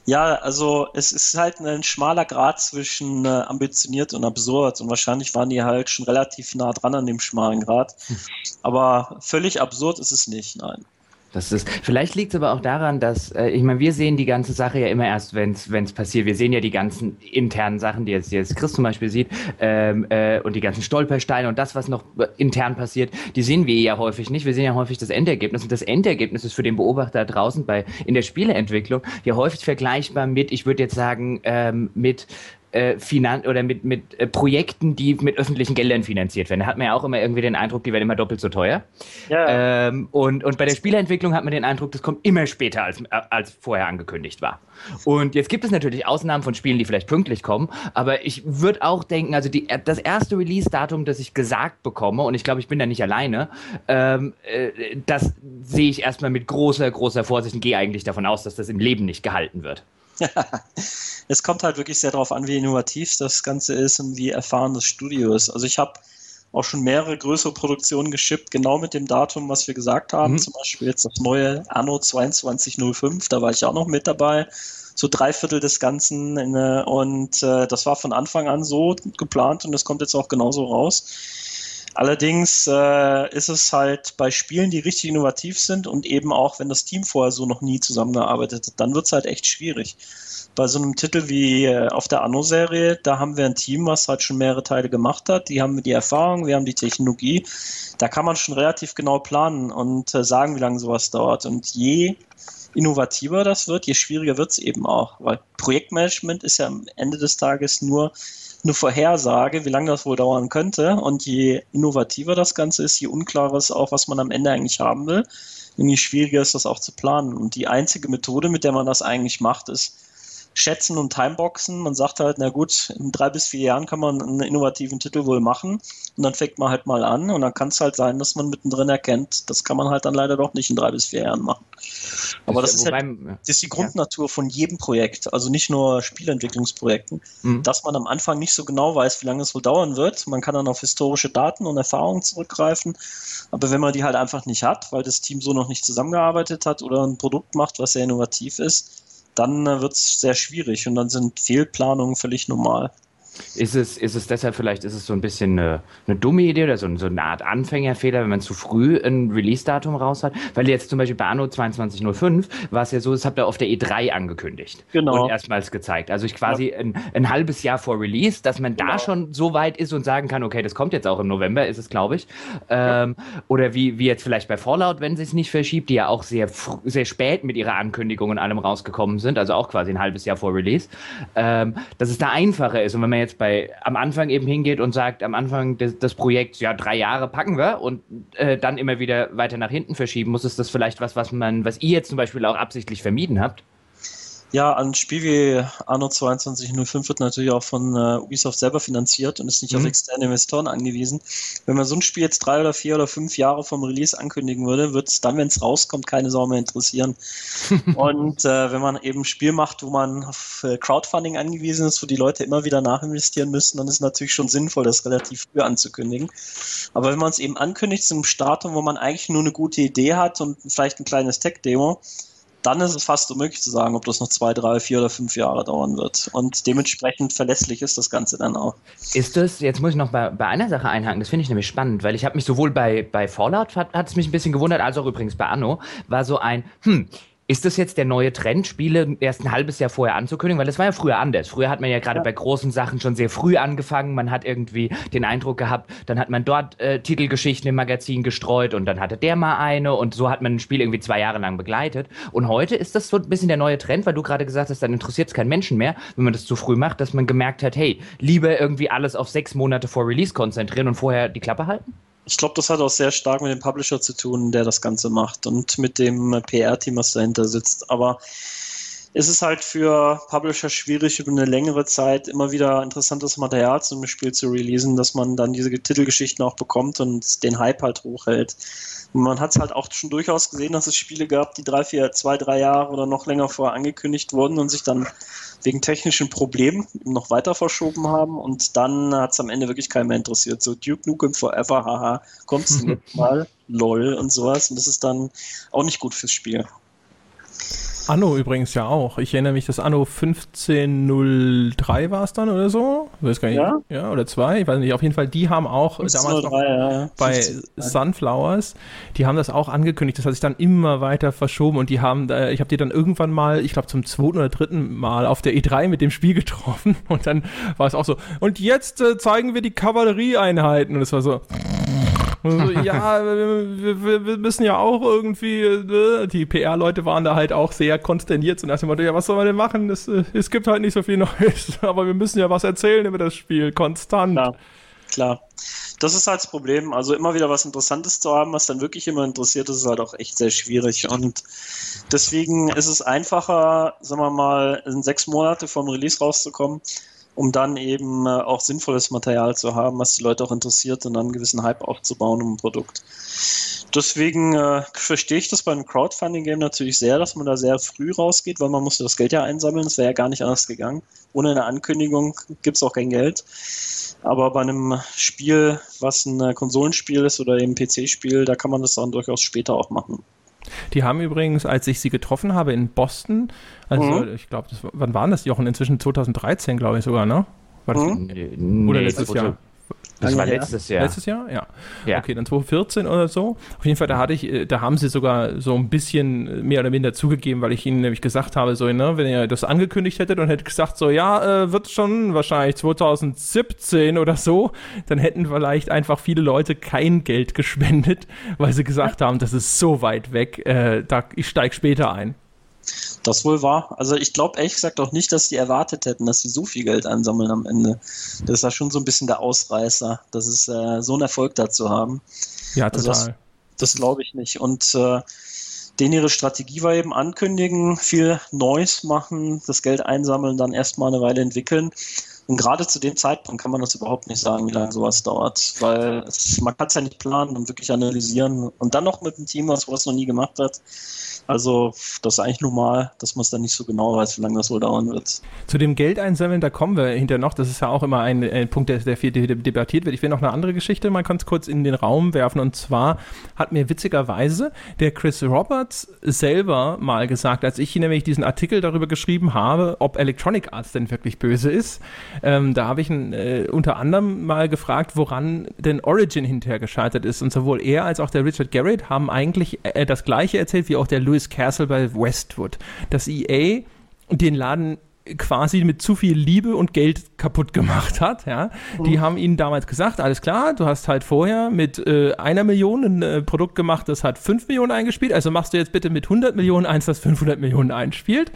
Ja, also es ist halt ein schmaler Grad zwischen äh, ambitioniert und absurd und wahrscheinlich waren die halt schon relativ nah dran an dem schmalen Grad. Aber völlig absurd ist es nicht, nein. Das ist, vielleicht liegt es aber auch daran, dass, äh, ich meine, wir sehen die ganze Sache ja immer erst, wenn es passiert. Wir sehen ja die ganzen internen Sachen, die jetzt, die jetzt Chris zum Beispiel sieht, ähm, äh, und die ganzen Stolpersteine und das, was noch äh, intern passiert, die sehen wir ja häufig nicht. Wir sehen ja häufig das Endergebnis. Und das Endergebnis ist für den Beobachter draußen bei in der Spieleentwicklung ja häufig vergleichbar mit, ich würde jetzt sagen, ähm, mit äh, Finan oder mit, mit äh, Projekten, die mit öffentlichen Geldern finanziert werden. Da hat man ja auch immer irgendwie den Eindruck, die werden immer doppelt so teuer. Ja. Ähm, und, und bei der Spieleentwicklung hat man den Eindruck, das kommt immer später, als, äh, als vorher angekündigt war. Und jetzt gibt es natürlich Ausnahmen von Spielen, die vielleicht pünktlich kommen, aber ich würde auch denken, also die, das erste Release-Datum, das ich gesagt bekomme, und ich glaube, ich bin da nicht alleine, ähm, äh, das sehe ich erstmal mit großer, großer Vorsicht und gehe eigentlich davon aus, dass das im Leben nicht gehalten wird. es kommt halt wirklich sehr darauf an, wie innovativ das Ganze ist und wie erfahren das Studio ist. Also ich habe auch schon mehrere größere Produktionen geschippt, genau mit dem Datum, was wir gesagt haben. Mhm. Zum Beispiel jetzt das neue Anno 2205, da war ich auch noch mit dabei. So drei Viertel des Ganzen. Und äh, das war von Anfang an so geplant und das kommt jetzt auch genauso raus. Allerdings äh, ist es halt bei Spielen, die richtig innovativ sind und eben auch, wenn das Team vorher so noch nie zusammengearbeitet hat, dann wird es halt echt schwierig. Bei so einem Titel wie äh, auf der Anno-Serie, da haben wir ein Team, was halt schon mehrere Teile gemacht hat. Die haben die Erfahrung, wir haben die Technologie. Da kann man schon relativ genau planen und äh, sagen, wie lange sowas dauert. Und je innovativer das wird, je schwieriger wird es eben auch. Weil Projektmanagement ist ja am Ende des Tages nur eine Vorhersage, wie lange das wohl dauern könnte. Und je innovativer das Ganze ist, je unklarer ist auch, was man am Ende eigentlich haben will. Und je schwieriger ist das auch zu planen. Und die einzige Methode, mit der man das eigentlich macht, ist schätzen und timeboxen. Man sagt halt, na gut, in drei bis vier Jahren kann man einen innovativen Titel wohl machen und dann fängt man halt mal an und dann kann es halt sein, dass man mittendrin erkennt, das kann man halt dann leider doch nicht in drei bis vier Jahren machen. Aber das, ist, halt, das ist die Grundnatur von jedem Projekt, also nicht nur Spielentwicklungsprojekten, mhm. dass man am Anfang nicht so genau weiß, wie lange es wohl dauern wird. Man kann dann auf historische Daten und Erfahrungen zurückgreifen, aber wenn man die halt einfach nicht hat, weil das Team so noch nicht zusammengearbeitet hat oder ein Produkt macht, was sehr innovativ ist, dann äh, wird es sehr schwierig und dann sind Fehlplanungen völlig normal. Ist es, ist es deshalb vielleicht, ist es so ein bisschen eine, eine dumme Idee oder so, so, eine Art Anfängerfehler, wenn man zu früh ein Release-Datum raus hat? Weil jetzt zum Beispiel bei Anno 2205 war es ja so, das habt ihr auf der E3 angekündigt. Genau. Und erstmals gezeigt. Also ich quasi ja. ein, ein, halbes Jahr vor Release, dass man genau. da schon so weit ist und sagen kann, okay, das kommt jetzt auch im November, ist es, glaube ich. Ähm, ja. Oder wie, wie jetzt vielleicht bei Fallout, wenn sie es nicht verschiebt, die ja auch sehr, sehr spät mit ihrer Ankündigung und allem rausgekommen sind, also auch quasi ein halbes Jahr vor Release, ähm, dass es da einfacher ist. Und wenn man jetzt bei am Anfang eben hingeht und sagt, am Anfang des, des Projekts, ja, drei Jahre packen wir und äh, dann immer wieder weiter nach hinten verschieben muss, ist das vielleicht was, was man, was ihr jetzt zum Beispiel auch absichtlich vermieden habt? Ja, ein Spiel wie Anno 2205 wird natürlich auch von äh, Ubisoft selber finanziert und ist nicht mhm. auf externe Investoren angewiesen. Wenn man so ein Spiel jetzt drei oder vier oder fünf Jahre vom Release ankündigen würde, wird es dann, wenn es rauskommt, keine Sau mehr interessieren. und äh, wenn man eben ein Spiel macht, wo man auf äh, Crowdfunding angewiesen ist, wo die Leute immer wieder nachinvestieren müssen, dann ist es natürlich schon sinnvoll, das relativ früh anzukündigen. Aber wenn man es eben ankündigt zum Starten, wo man eigentlich nur eine gute Idee hat und vielleicht ein kleines Tech-Demo, dann ist es fast unmöglich zu sagen, ob das noch zwei, drei, vier oder fünf Jahre dauern wird. Und dementsprechend verlässlich ist das Ganze dann auch. Ist es, jetzt muss ich noch bei, bei einer Sache einhaken, das finde ich nämlich spannend, weil ich habe mich sowohl bei, bei Fallout, hat es mich ein bisschen gewundert, als auch übrigens bei Anno, war so ein, hm, ist das jetzt der neue Trend, Spiele erst ein halbes Jahr vorher anzukündigen? Weil das war ja früher anders. Früher hat man ja gerade ja. bei großen Sachen schon sehr früh angefangen. Man hat irgendwie den Eindruck gehabt, dann hat man dort äh, Titelgeschichten im Magazin gestreut und dann hatte der mal eine und so hat man ein Spiel irgendwie zwei Jahre lang begleitet. Und heute ist das so ein bisschen der neue Trend, weil du gerade gesagt hast, dann interessiert es keinen Menschen mehr, wenn man das zu früh macht, dass man gemerkt hat, hey, lieber irgendwie alles auf sechs Monate vor Release konzentrieren und vorher die Klappe halten? Ich glaube, das hat auch sehr stark mit dem Publisher zu tun, der das Ganze macht und mit dem PR-Team, was dahinter sitzt. Aber es ist halt für Publisher schwierig, über eine längere Zeit immer wieder interessantes Material zum Spiel zu releasen, dass man dann diese Titelgeschichten auch bekommt und den Hype halt hochhält. Und man hat es halt auch schon durchaus gesehen, dass es Spiele gab, die drei, vier, zwei, drei Jahre oder noch länger vorher angekündigt wurden und sich dann wegen technischen Problemen noch weiter verschoben haben und dann hat es am Ende wirklich keinen mehr interessiert. So Duke Nukem Forever, haha, kommst du mal, lol und sowas und das ist dann auch nicht gut fürs Spiel. Anno übrigens ja auch. Ich erinnere mich, dass Anno 1503 war es dann oder so. Weiß gar nicht. Ja? ja, oder zwei. Ich weiß nicht. Auf jeden Fall, die haben auch 1503, damals ja. bei Sunflowers, die haben das auch angekündigt. Das hat sich dann immer weiter verschoben und die haben, ich habe die dann irgendwann mal, ich glaube zum zweiten oder dritten Mal auf der E3 mit dem Spiel getroffen und dann war es auch so. Und jetzt äh, zeigen wir die Kavallerieeinheiten und es war so. So, ja, wir, wir, wir, müssen ja auch irgendwie, ne? die PR-Leute waren da halt auch sehr konsterniert und Motto, ja, was soll man denn machen? Es, äh, es gibt halt nicht so viel Neues, aber wir müssen ja was erzählen über das Spiel, konstant. Klar, klar. Das ist halt das Problem. Also immer wieder was Interessantes zu haben, was dann wirklich immer interessiert, ist halt auch echt sehr schwierig. Und deswegen ist es einfacher, sagen wir mal, in sechs Monate vom Release rauszukommen, um dann eben äh, auch sinnvolles Material zu haben, was die Leute auch interessiert und dann einen gewissen Hype aufzubauen um ein Produkt. Deswegen äh, verstehe ich das beim Crowdfunding-Game natürlich sehr, dass man da sehr früh rausgeht, weil man musste das Geld ja einsammeln. Das wäre ja gar nicht anders gegangen. Ohne eine Ankündigung gibt es auch kein Geld. Aber bei einem Spiel, was ein Konsolenspiel ist oder eben PC-Spiel, da kann man das dann durchaus später auch machen. Die haben übrigens, als ich sie getroffen habe in Boston, also mhm. ich glaube, wann waren das, Jochen? Inzwischen 2013, glaube ich sogar, ne? War das, mhm. Oder letztes Jahr? Das war letztes Jahr. Letztes Jahr? Ja. ja. Okay, dann 2014 oder so. Auf jeden Fall, da hatte ich, äh, da haben sie sogar so ein bisschen äh, mehr oder minder zugegeben, weil ich ihnen nämlich gesagt habe, so, ne, wenn ihr das angekündigt hättet und hättet gesagt, so, ja, äh, wird schon wahrscheinlich 2017 oder so, dann hätten vielleicht einfach viele Leute kein Geld gespendet, weil sie gesagt haben, das ist so weit weg, äh, da, ich steige später ein. Das wohl war. Also ich glaube ehrlich gesagt auch nicht, dass die erwartet hätten, dass sie so viel Geld einsammeln am Ende. Das ist ja schon so ein bisschen der Ausreißer, dass es äh, so einen Erfolg dazu haben. Ja, total. Also das, das glaube ich nicht. Und äh, denen ihre Strategie war eben ankündigen, viel Neues machen, das Geld einsammeln, dann erstmal eine Weile entwickeln. Und gerade zu dem Zeitpunkt kann man das überhaupt nicht sagen, wie lange sowas dauert, weil es, man kann es ja nicht planen und wirklich analysieren und dann noch mit einem Team, was sowas noch nie gemacht hat. Also das ist eigentlich normal, dass man es dann nicht so genau weiß, wie lange das wohl dauern wird. Zu dem Geld einsammeln, da kommen wir hinterher noch. Das ist ja auch immer ein, ein Punkt, der, der viel debattiert wird. Ich will noch eine andere Geschichte mal ganz kurz in den Raum werfen. Und zwar hat mir witzigerweise der Chris Roberts selber mal gesagt, als ich nämlich diesen Artikel darüber geschrieben habe, ob Electronic Arts denn wirklich böse ist, Ähm, da habe ich ihn äh, unter anderem mal gefragt, woran denn Origin hinterher gescheitert ist. Und sowohl er als auch der Richard Garrett haben eigentlich äh, das gleiche erzählt wie auch der Lewis Castle bei Westwood. Dass EA den Laden quasi mit zu viel Liebe und Geld kaputt gemacht hat. Ja? Die mhm. haben ihnen damals gesagt, alles klar, du hast halt vorher mit äh, einer Million ein äh, Produkt gemacht, das hat 5 Millionen eingespielt, also machst du jetzt bitte mit 100 Millionen eins, das 500 Millionen einspielt.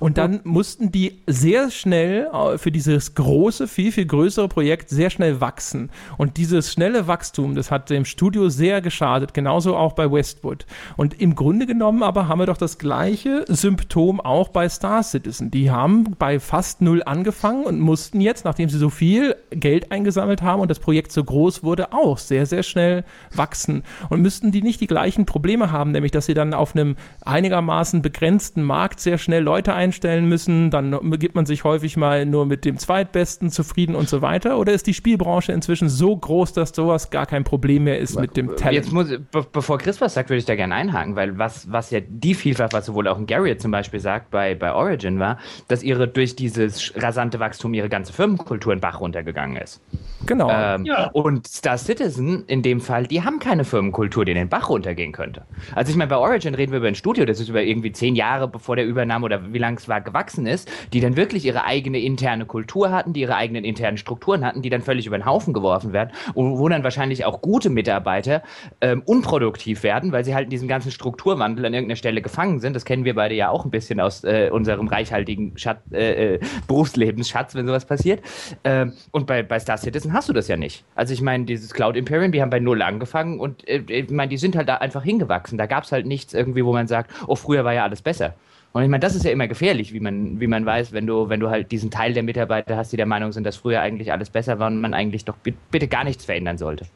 Und dann mussten die sehr schnell äh, für dieses große, viel, viel größere Projekt sehr schnell wachsen. Und dieses schnelle Wachstum, das hat dem Studio sehr geschadet, genauso auch bei Westwood. Und im Grunde genommen aber haben wir doch das gleiche Symptom auch bei Star Citizen. Die haben bei fast null angefangen und mussten jetzt, nachdem sie so viel Geld eingesammelt haben und das Projekt so groß wurde, auch sehr, sehr schnell wachsen. Und müssten die nicht die gleichen Probleme haben, nämlich dass sie dann auf einem einigermaßen begrenzten Markt sehr schnell Leute einstellen müssen, dann gibt man sich häufig mal nur mit dem Zweitbesten zufrieden und so weiter? Oder ist die Spielbranche inzwischen so groß, dass sowas gar kein Problem mehr ist mit dem Talent? Jetzt muss, be bevor Chris was sagt, würde ich da gerne einhaken, weil was, was ja die Vielfalt, was sowohl auch ein Garrett zum Beispiel sagt bei, bei Origin war, dass ihre ihre, durch dieses rasante Wachstum ihre ganze Firmenkultur in Bach runtergegangen ist. Genau. Ähm, ja. Und Star Citizen in dem Fall, die haben keine Firmenkultur, die in den Bach runtergehen könnte. Also ich meine, bei Origin reden wir über ein Studio, das ist über irgendwie zehn Jahre bevor der Übernahme oder wie lange es war gewachsen ist, die dann wirklich ihre eigene interne Kultur hatten, die ihre eigenen internen Strukturen hatten, die dann völlig über den Haufen geworfen werden und wo dann wahrscheinlich auch gute Mitarbeiter ähm, unproduktiv werden, weil sie halt in diesem ganzen Strukturwandel an irgendeiner Stelle gefangen sind. Das kennen wir beide ja auch ein bisschen aus äh, unserem reichhaltigen Schat äh, äh, Berufslebensschatz, wenn sowas passiert. Ähm, und bei, bei Star Citizen hast du das ja nicht. Also ich meine, dieses Cloud Imperium, die haben bei Null angefangen und äh, ich meine, die sind halt da einfach hingewachsen. Da gab es halt nichts irgendwie, wo man sagt, oh, früher war ja alles besser. Und ich meine, das ist ja immer gefährlich, wie man, wie man weiß, wenn du, wenn du halt diesen Teil der Mitarbeiter hast, die der Meinung sind, dass früher eigentlich alles besser war und man eigentlich doch bitte gar nichts verändern sollte.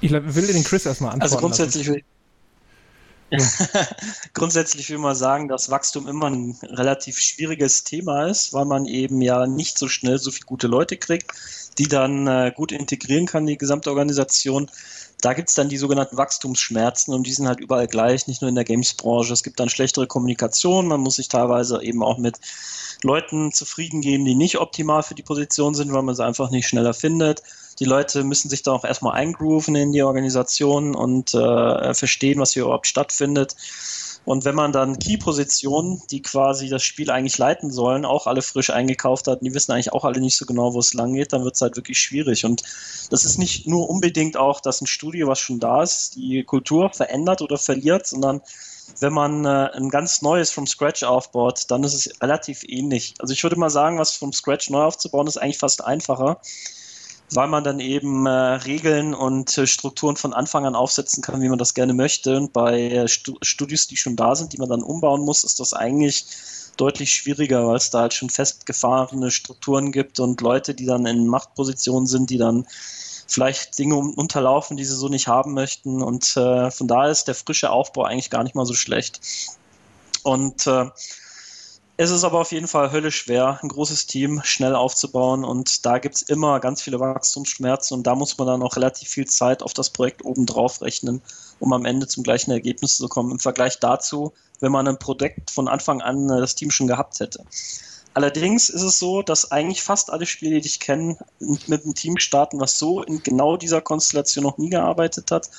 Ich will den Chris erstmal antworten. Also grundsätzlich will. Grundsätzlich will man sagen, dass Wachstum immer ein relativ schwieriges Thema ist, weil man eben ja nicht so schnell so viele gute Leute kriegt, die dann äh, gut integrieren kann, die gesamte Organisation. Da gibt es dann die sogenannten Wachstumsschmerzen und die sind halt überall gleich, nicht nur in der Games-Branche. Es gibt dann schlechtere Kommunikation, man muss sich teilweise eben auch mit Leuten zufrieden geben, die nicht optimal für die Position sind, weil man sie einfach nicht schneller findet. Die Leute müssen sich da auch erstmal eingrooven in die Organisation und äh, verstehen, was hier überhaupt stattfindet. Und wenn man dann Key-Positionen, die quasi das Spiel eigentlich leiten sollen, auch alle frisch eingekauft hat, die wissen eigentlich auch alle nicht so genau, wo es lang geht, dann wird es halt wirklich schwierig. Und das ist nicht nur unbedingt auch, dass ein Studio, was schon da ist, die Kultur verändert oder verliert, sondern wenn man äh, ein ganz neues from Scratch aufbaut, dann ist es relativ ähnlich. Also ich würde mal sagen, was from Scratch neu aufzubauen, ist eigentlich fast einfacher weil man dann eben äh, Regeln und äh, Strukturen von Anfang an aufsetzen kann, wie man das gerne möchte. Und bei äh, Studios, die schon da sind, die man dann umbauen muss, ist das eigentlich deutlich schwieriger, weil es da halt schon festgefahrene Strukturen gibt und Leute, die dann in Machtpositionen sind, die dann vielleicht Dinge unterlaufen, die sie so nicht haben möchten. Und äh, von daher ist der frische Aufbau eigentlich gar nicht mal so schlecht. Und äh, es ist aber auf jeden Fall höllisch schwer, ein großes Team schnell aufzubauen und da gibt es immer ganz viele Wachstumsschmerzen und da muss man dann auch relativ viel Zeit auf das Projekt obendrauf rechnen, um am Ende zum gleichen Ergebnis zu kommen. Im Vergleich dazu, wenn man ein Projekt von Anfang an äh, das Team schon gehabt hätte. Allerdings ist es so, dass eigentlich fast alle Spiele, die ich kenne, mit einem Team starten, was so in genau dieser Konstellation noch nie gearbeitet hat,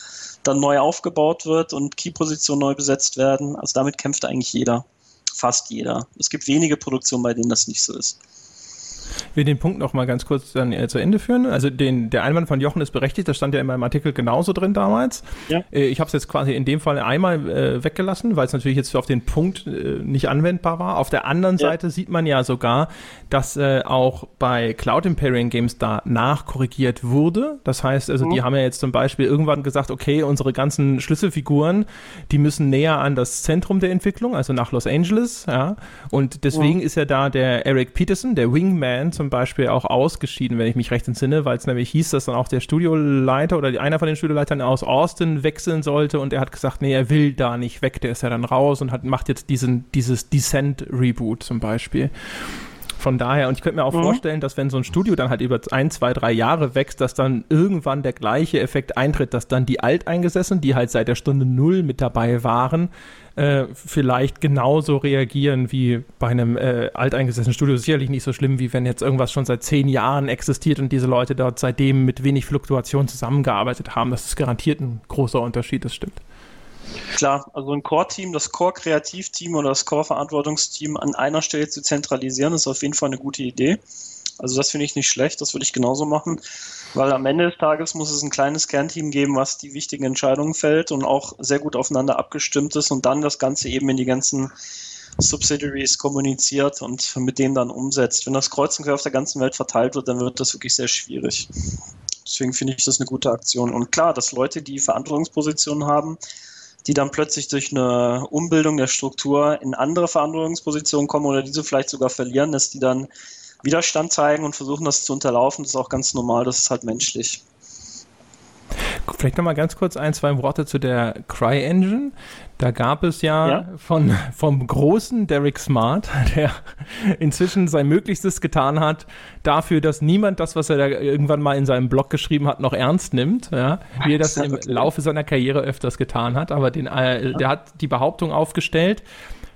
dann neu aufgebaut wird und Key-Positionen neu besetzt werden. Also damit kämpft eigentlich jeder fast jeder. Es gibt wenige Produktionen, bei denen das nicht so ist. Will den Punkt noch mal ganz kurz dann äh, zu Ende führen. Also den, der Einwand von Jochen ist berechtigt, das stand ja in meinem Artikel genauso drin damals. Ja. Äh, ich habe es jetzt quasi in dem Fall einmal äh, weggelassen, weil es natürlich jetzt auf den Punkt äh, nicht anwendbar war. Auf der anderen ja. Seite sieht man ja sogar, dass äh, auch bei Cloud Imperium Games da nachkorrigiert wurde. Das heißt, also mhm. die haben ja jetzt zum Beispiel irgendwann gesagt, okay, unsere ganzen Schlüsselfiguren, die müssen näher an das Zentrum der Entwicklung, also nach Los Angeles. Ja. Und deswegen mhm. ist ja da der Eric Peterson, der Wingman, Band zum Beispiel auch ausgeschieden, wenn ich mich recht entsinne, weil es nämlich hieß, dass dann auch der Studioleiter oder einer von den Studioleitern aus Austin wechseln sollte und er hat gesagt, nee, er will da nicht weg, der ist ja dann raus und hat, macht jetzt diesen, dieses Descent-Reboot zum Beispiel. Von daher, und ich könnte mir auch mhm. vorstellen, dass wenn so ein Studio dann halt über ein, zwei, drei Jahre wächst, dass dann irgendwann der gleiche Effekt eintritt, dass dann die Alteingesessenen, die halt seit der Stunde Null mit dabei waren, äh, vielleicht genauso reagieren wie bei einem äh, alteingesessenen Studio. Sicherlich nicht so schlimm, wie wenn jetzt irgendwas schon seit zehn Jahren existiert und diese Leute dort seitdem mit wenig Fluktuation zusammengearbeitet haben. Das ist garantiert ein großer Unterschied, das stimmt. Klar, also ein Core-Team, das Core-Kreativteam oder das Core-Verantwortungsteam an einer Stelle zu zentralisieren, ist auf jeden Fall eine gute Idee. Also das finde ich nicht schlecht, das würde ich genauso machen, weil am Ende des Tages muss es ein kleines Kernteam geben, was die wichtigen Entscheidungen fällt und auch sehr gut aufeinander abgestimmt ist und dann das Ganze eben in die ganzen Subsidiaries kommuniziert und mit denen dann umsetzt. Wenn das kreuz und quer auf der ganzen Welt verteilt wird, dann wird das wirklich sehr schwierig. Deswegen finde ich das eine gute Aktion. Und klar, dass Leute, die Verantwortungspositionen haben, die dann plötzlich durch eine Umbildung der Struktur in andere Verantwortungspositionen kommen oder diese vielleicht sogar verlieren, dass die dann Widerstand zeigen und versuchen, das zu unterlaufen. Das ist auch ganz normal, das ist halt menschlich. Vielleicht nochmal ganz kurz ein, zwei Worte zu der CryEngine. Da gab es ja, ja, Von, vom großen Derek Smart, der inzwischen sein Möglichstes getan hat, dafür, dass niemand das, was er da irgendwann mal in seinem Blog geschrieben hat, noch ernst nimmt. Ja? Wie er das im Laufe seiner Karriere öfters getan hat. Aber den, äh, der hat die Behauptung aufgestellt,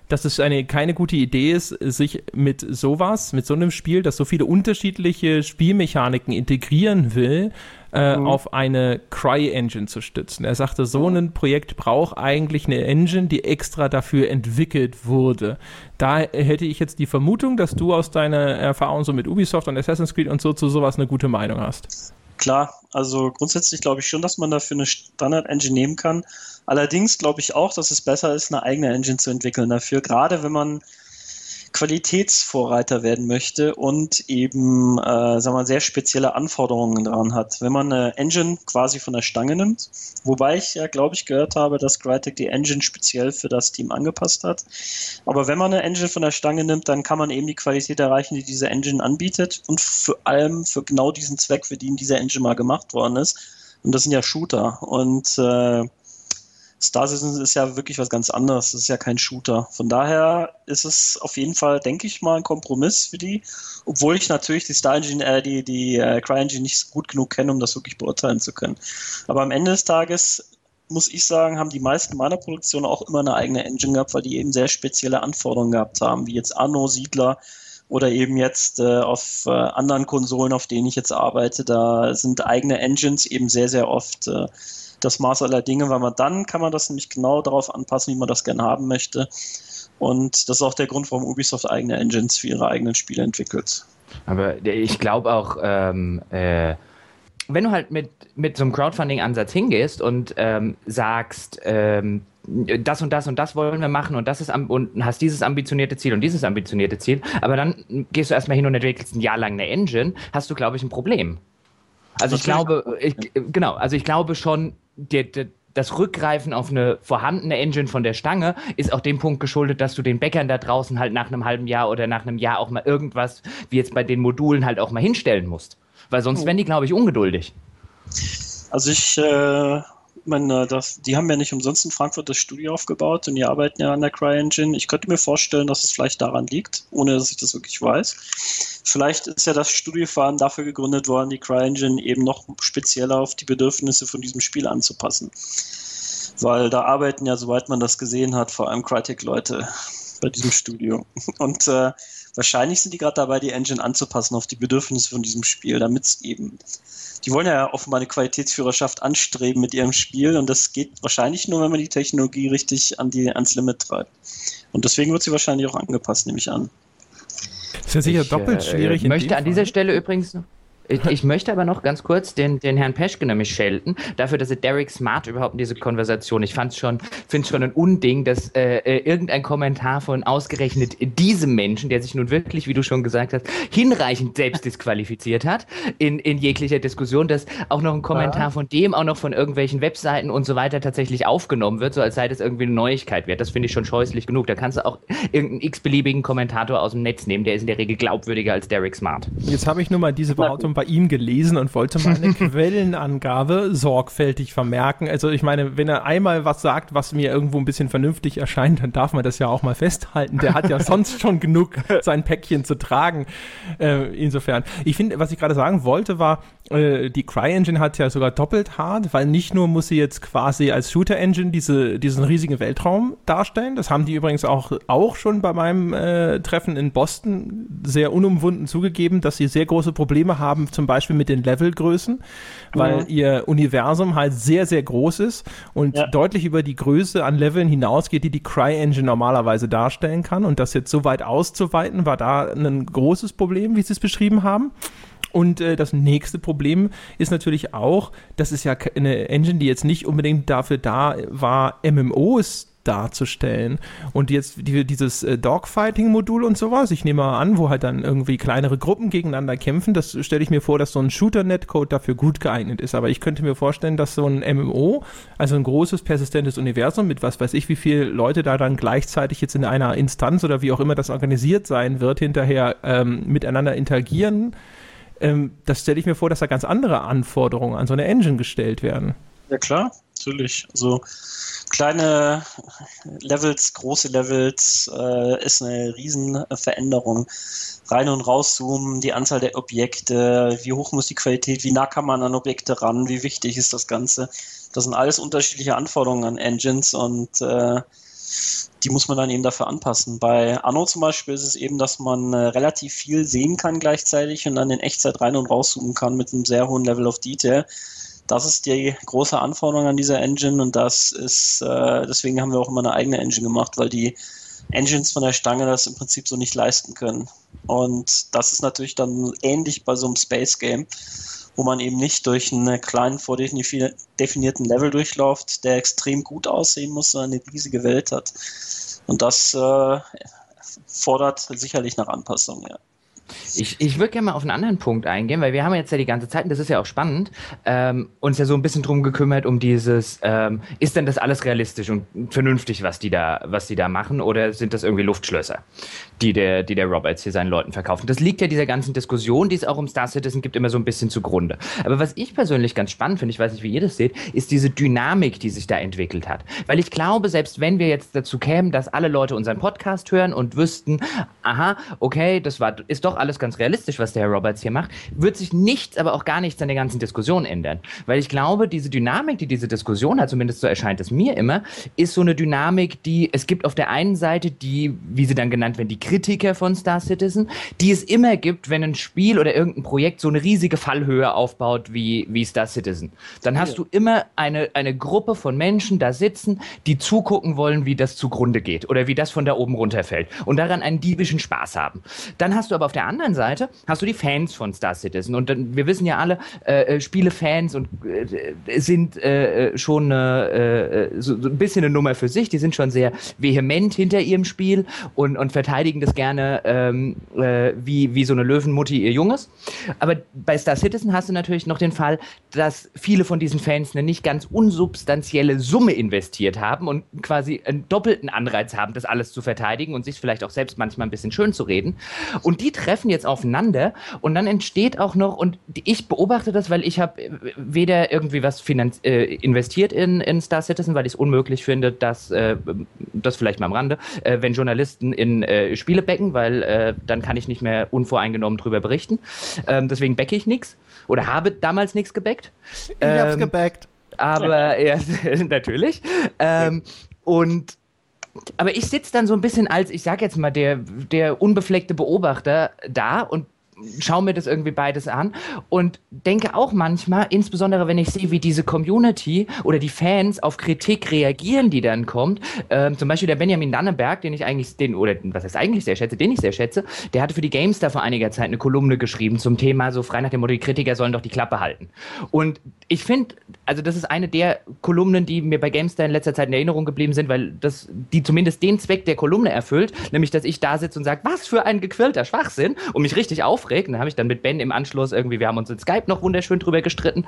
dass es eine, keine gute Idee ist, sich mit sowas, mit so einem Spiel, das so viele unterschiedliche Spielmechaniken integrieren will, äh, mhm. auf eine Cry-Engine zu stützen. Er sagte, so ein Projekt braucht eigentlich eine Engine, die extra dafür entwickelt wurde. Da hätte ich jetzt die Vermutung, dass du aus deiner Erfahrung so mit Ubisoft und Assassin's Creed und so zu sowas eine gute Meinung hast. Klar, also grundsätzlich glaube ich schon, dass man dafür eine Standard-Engine nehmen kann. Allerdings glaube ich auch, dass es besser ist, eine eigene Engine zu entwickeln dafür, gerade wenn man Qualitätsvorreiter werden möchte und eben, äh, sagen wir, sehr spezielle Anforderungen dran hat. Wenn man eine Engine quasi von der Stange nimmt, wobei ich ja, glaube ich, gehört habe, dass Crytek die Engine speziell für das Team angepasst hat. Aber wenn man eine Engine von der Stange nimmt, dann kann man eben die Qualität erreichen, die diese Engine anbietet und vor allem für genau diesen Zweck, für den diese Engine mal gemacht worden ist. Und das sind ja Shooter. Und äh, Star Citizen ist ja wirklich was ganz anderes. Das ist ja kein Shooter. Von daher ist es auf jeden Fall, denke ich mal, ein Kompromiss für die. Obwohl ich natürlich die Star Engine, äh, die, die äh, CryEngine nicht gut genug kenne, um das wirklich beurteilen zu können. Aber am Ende des Tages muss ich sagen, haben die meisten meiner Produktionen auch immer eine eigene Engine gehabt, weil die eben sehr spezielle Anforderungen gehabt haben, wie jetzt Anno, Siedler oder eben jetzt äh, auf äh, anderen Konsolen, auf denen ich jetzt arbeite. Da sind eigene Engines eben sehr, sehr oft äh, das Maß aller Dinge, weil man dann kann man das nämlich genau darauf anpassen, wie man das gerne haben möchte. Und das ist auch der Grund, warum Ubisoft eigene Engines für ihre eigenen Spiele entwickelt. Aber ich glaube auch, ähm, äh, wenn du halt mit, mit so einem Crowdfunding-Ansatz hingehst und ähm, sagst, ähm, das und das und das wollen wir machen und das ist und hast dieses ambitionierte Ziel und dieses ambitionierte Ziel, aber dann gehst du erstmal hin und entwickelst ein Jahr lang eine Engine, hast du, glaube ich, ein Problem. Also ich glaube, ich, genau, also ich glaube schon, der, der, das Rückgreifen auf eine vorhandene Engine von der Stange ist auch dem Punkt geschuldet, dass du den Bäckern da draußen halt nach einem halben Jahr oder nach einem Jahr auch mal irgendwas, wie jetzt bei den Modulen, halt auch mal hinstellen musst. Weil sonst oh. wären die, glaube ich, ungeduldig. Also ich äh, meine, das, die haben ja nicht umsonst in Frankfurt das Studio aufgebaut und die arbeiten ja an der CryEngine. Ich könnte mir vorstellen, dass es vielleicht daran liegt, ohne dass ich das wirklich weiß. Vielleicht ist ja das Studio vor allem dafür gegründet worden, die CryEngine eben noch spezieller auf die Bedürfnisse von diesem Spiel anzupassen. Weil da arbeiten ja, soweit man das gesehen hat, vor allem Crytek-Leute bei diesem Studio. Und äh, wahrscheinlich sind die gerade dabei, die Engine anzupassen auf die Bedürfnisse von diesem Spiel, damit es eben die wollen ja offenbar eine Qualitätsführerschaft anstreben mit ihrem Spiel und das geht wahrscheinlich nur, wenn man die Technologie richtig an die, ans Limit treibt. Und deswegen wird sie wahrscheinlich auch angepasst, nehme ich an. Das ist ja sicher ich, doppelt äh, schwierig. Ich möchte an dieser Stelle übrigens ich, ich, möchte aber noch ganz kurz den, den Herrn Peschke nämlich schelten, dafür, dass er Derek Smart überhaupt in diese Konversation, ich fand schon, finde schon ein Unding, dass äh, äh, irgendein Kommentar von ausgerechnet diesem Menschen, der sich nun wirklich, wie du schon gesagt hast, hinreichend selbst disqualifiziert hat in, in jeglicher Diskussion, dass auch noch ein Kommentar ja. von dem, auch noch von irgendwelchen Webseiten und so weiter tatsächlich aufgenommen wird, so als sei das irgendwie eine Neuigkeit wert. Das finde ich schon scheußlich genug. Da kannst du auch irgendeinen x-beliebigen Kommentator aus dem Netz nehmen, der ist in der Regel glaubwürdiger als Derek Smart. Jetzt habe ich nur mal diese Behauptung schon bei ihm gelesen und wollte meine Quellenangabe sorgfältig vermerken. Also ich meine, wenn er einmal was sagt, was mir irgendwo ein bisschen vernünftig erscheint, dann darf man das ja auch mal festhalten. Der hat ja sonst schon genug sein Päckchen zu tragen. Äh, insofern. Ich finde, was ich gerade sagen wollte, war, äh, die CryEngine hat ja sogar doppelt hart, weil nicht nur muss sie jetzt quasi als Shooter-Engine diese, diesen riesigen Weltraum darstellen, das haben die übrigens auch, auch schon bei meinem äh, Treffen in Boston sehr unumwunden zugegeben, dass sie sehr große Probleme haben, zum Beispiel mit den Levelgrößen, weil ja. ihr Universum halt sehr, sehr groß ist und ja. deutlich über die Größe an Leveln hinausgeht, die die CryEngine normalerweise darstellen kann. Und das jetzt so weit auszuweiten, war da ein großes Problem, wie sie es beschrieben haben. Und äh, das nächste Problem ist natürlich auch, das ist ja eine Engine, die jetzt nicht unbedingt dafür da war, MMOs darzustellen. Und jetzt die, dieses äh, Dogfighting-Modul und sowas, ich nehme mal an, wo halt dann irgendwie kleinere Gruppen gegeneinander kämpfen, das stelle ich mir vor, dass so ein Shooter-Netcode dafür gut geeignet ist. Aber ich könnte mir vorstellen, dass so ein MMO, also ein großes, persistentes Universum mit was weiß ich, wie viele Leute da dann gleichzeitig jetzt in einer Instanz oder wie auch immer das organisiert sein wird, hinterher ähm, miteinander interagieren, ähm, das stelle ich mir vor, dass da ganz andere Anforderungen an so eine Engine gestellt werden. Ja klar, natürlich. Also kleine Levels, große Levels äh, ist eine Riesenveränderung. Rein- und rauszoomen, die Anzahl der Objekte, wie hoch muss die Qualität, wie nah kann man an Objekte ran, wie wichtig ist das Ganze. Das sind alles unterschiedliche Anforderungen an Engines und äh, die muss man dann eben dafür anpassen. Bei Anno zum Beispiel ist es eben, dass man äh, relativ viel sehen kann gleichzeitig und dann in Echtzeit rein und rauszoomen kann mit einem sehr hohen Level of Detail. Das ist die große Anforderung an dieser Engine und das ist, äh, deswegen haben wir auch immer eine eigene Engine gemacht, weil die Engines von der Stange das im Prinzip so nicht leisten können. Und das ist natürlich dann ähnlich bei so einem Space Game, wo man eben nicht durch einen kleinen vordefinierten Level durchläuft, der extrem gut aussehen muss, sondern eine riesige Welt hat. Und das äh, fordert sicherlich nach Anpassung, ja. Ich, ich würde gerne mal auf einen anderen Punkt eingehen, weil wir haben jetzt ja die ganze Zeit, und das ist ja auch spannend, ähm, uns ja so ein bisschen drum gekümmert, um dieses, ähm, ist denn das alles realistisch und vernünftig, was die da, was die da machen, oder sind das irgendwie Luftschlösser, die der, die der Roberts hier seinen Leuten verkauft? das liegt ja dieser ganzen Diskussion, die es auch um Star Citizen gibt, immer so ein bisschen zugrunde. Aber was ich persönlich ganz spannend finde, ich weiß nicht, wie ihr das seht, ist diese Dynamik, die sich da entwickelt hat. Weil ich glaube, selbst wenn wir jetzt dazu kämen, dass alle Leute unseren Podcast hören und wüssten, aha, okay, das war, ist doch alles ganz realistisch, was der Herr Roberts hier macht, wird sich nichts, aber auch gar nichts an der ganzen Diskussion ändern. Weil ich glaube, diese Dynamik, die diese Diskussion hat, zumindest so erscheint es mir immer, ist so eine Dynamik, die es gibt auf der einen Seite die, wie sie dann genannt werden, die Kritiker von Star Citizen, die es immer gibt, wenn ein Spiel oder irgendein Projekt so eine riesige Fallhöhe aufbaut wie, wie Star Citizen. Dann hast du immer eine, eine Gruppe von Menschen da sitzen, die zugucken wollen, wie das zugrunde geht oder wie das von da oben runterfällt und daran einen diebischen Spaß haben. Dann hast du aber auf der anderen Seite hast du die Fans von Star Citizen. Und wir wissen ja alle, äh, äh Spielefans und äh, sind äh, äh schon äh, so, so, ein bisschen eine Nummer für sich. Die sind schon sehr vehement hinter ihrem Spiel und, und verteidigen das gerne ähm, wie, wie so eine Löwenmutti ihr Junges. Aber bei Star Citizen hast du natürlich noch den Fall, dass viele von diesen Fans eine nicht ganz unsubstanzielle Summe investiert haben und quasi einen doppelten Anreiz haben, das alles zu verteidigen und sich vielleicht auch selbst manchmal ein bisschen schön zu reden. Und die treffen jetzt aufeinander und dann entsteht auch noch, und ich beobachte das, weil ich habe weder irgendwie was finanz äh, investiert in, in Star Citizen, weil ich es unmöglich finde, dass, äh, das vielleicht mal am Rande, äh, wenn Journalisten in äh, Spiele becken, weil äh, dann kann ich nicht mehr unvoreingenommen drüber berichten. Ähm, deswegen backe ich nichts oder habe damals nichts gebackt. Ich ähm, hab's gebackt. Aber ja, natürlich. Ähm, und aber ich sitze dann so ein bisschen als, ich sag jetzt mal, der, der unbefleckte Beobachter da und schaue mir das irgendwie beides an und denke auch manchmal, insbesondere wenn ich sehe, wie diese Community oder die Fans auf Kritik reagieren, die dann kommt. Ähm, zum Beispiel der Benjamin Danneberg, den ich eigentlich, den, oder was heißt eigentlich sehr schätze, den ich sehr schätze, der hatte für die GameStar vor einiger Zeit eine Kolumne geschrieben zum Thema so frei nach dem Motto, die Kritiker sollen doch die Klappe halten. Und ich finde, also das ist eine der Kolumnen, die mir bei GameStar in letzter Zeit in Erinnerung geblieben sind, weil das, die zumindest den Zweck der Kolumne erfüllt, nämlich dass ich da sitze und sage, was für ein gequirlter Schwachsinn und mich richtig auf aufregt. Und da habe ich dann mit Ben im Anschluss irgendwie, wir haben uns in Skype noch wunderschön drüber gestritten.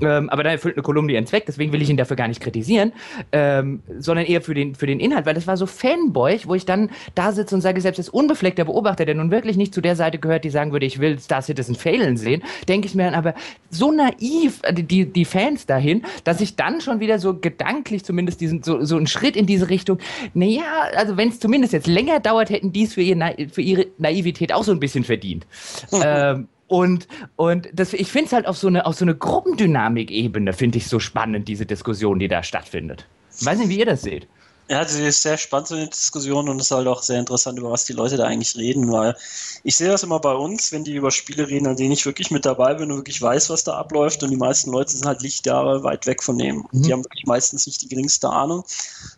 Ähm, aber da erfüllt eine Kolumne ihren Zweck, deswegen will ich ihn dafür gar nicht kritisieren, ähm, sondern eher für den, für den Inhalt, weil das war so Fanboy, wo ich dann da sitze und sage, selbst als unbefleckter Beobachter, der nun wirklich nicht zu der Seite gehört, die sagen würde, ich will Star Citizen failen sehen, denke ich mir dann aber so naiv, äh, die, die Fans dahin, dass ich dann schon wieder so gedanklich zumindest diesen, so, so einen Schritt in diese Richtung, naja, also wenn es zumindest jetzt länger dauert, hätten die es für, ihr, für ihre Naivität auch so ein bisschen verdient. Ähm, und, und das, ich finde es halt auf so eine, auf so eine Gruppendynamik-Ebene, finde ich so spannend, diese Diskussion, die da stattfindet. Ich weiß nicht, wie ihr das seht. Ja, das ist sehr spannend, so eine Diskussion und es ist halt auch sehr interessant, über was die Leute da eigentlich reden, weil ich sehe das immer bei uns, wenn die über Spiele reden, an denen ich wirklich mit dabei bin und wirklich weiß, was da abläuft und die meisten Leute sind halt Lichtjahre weit weg von dem. Mhm. Die haben wirklich meistens nicht die geringste Ahnung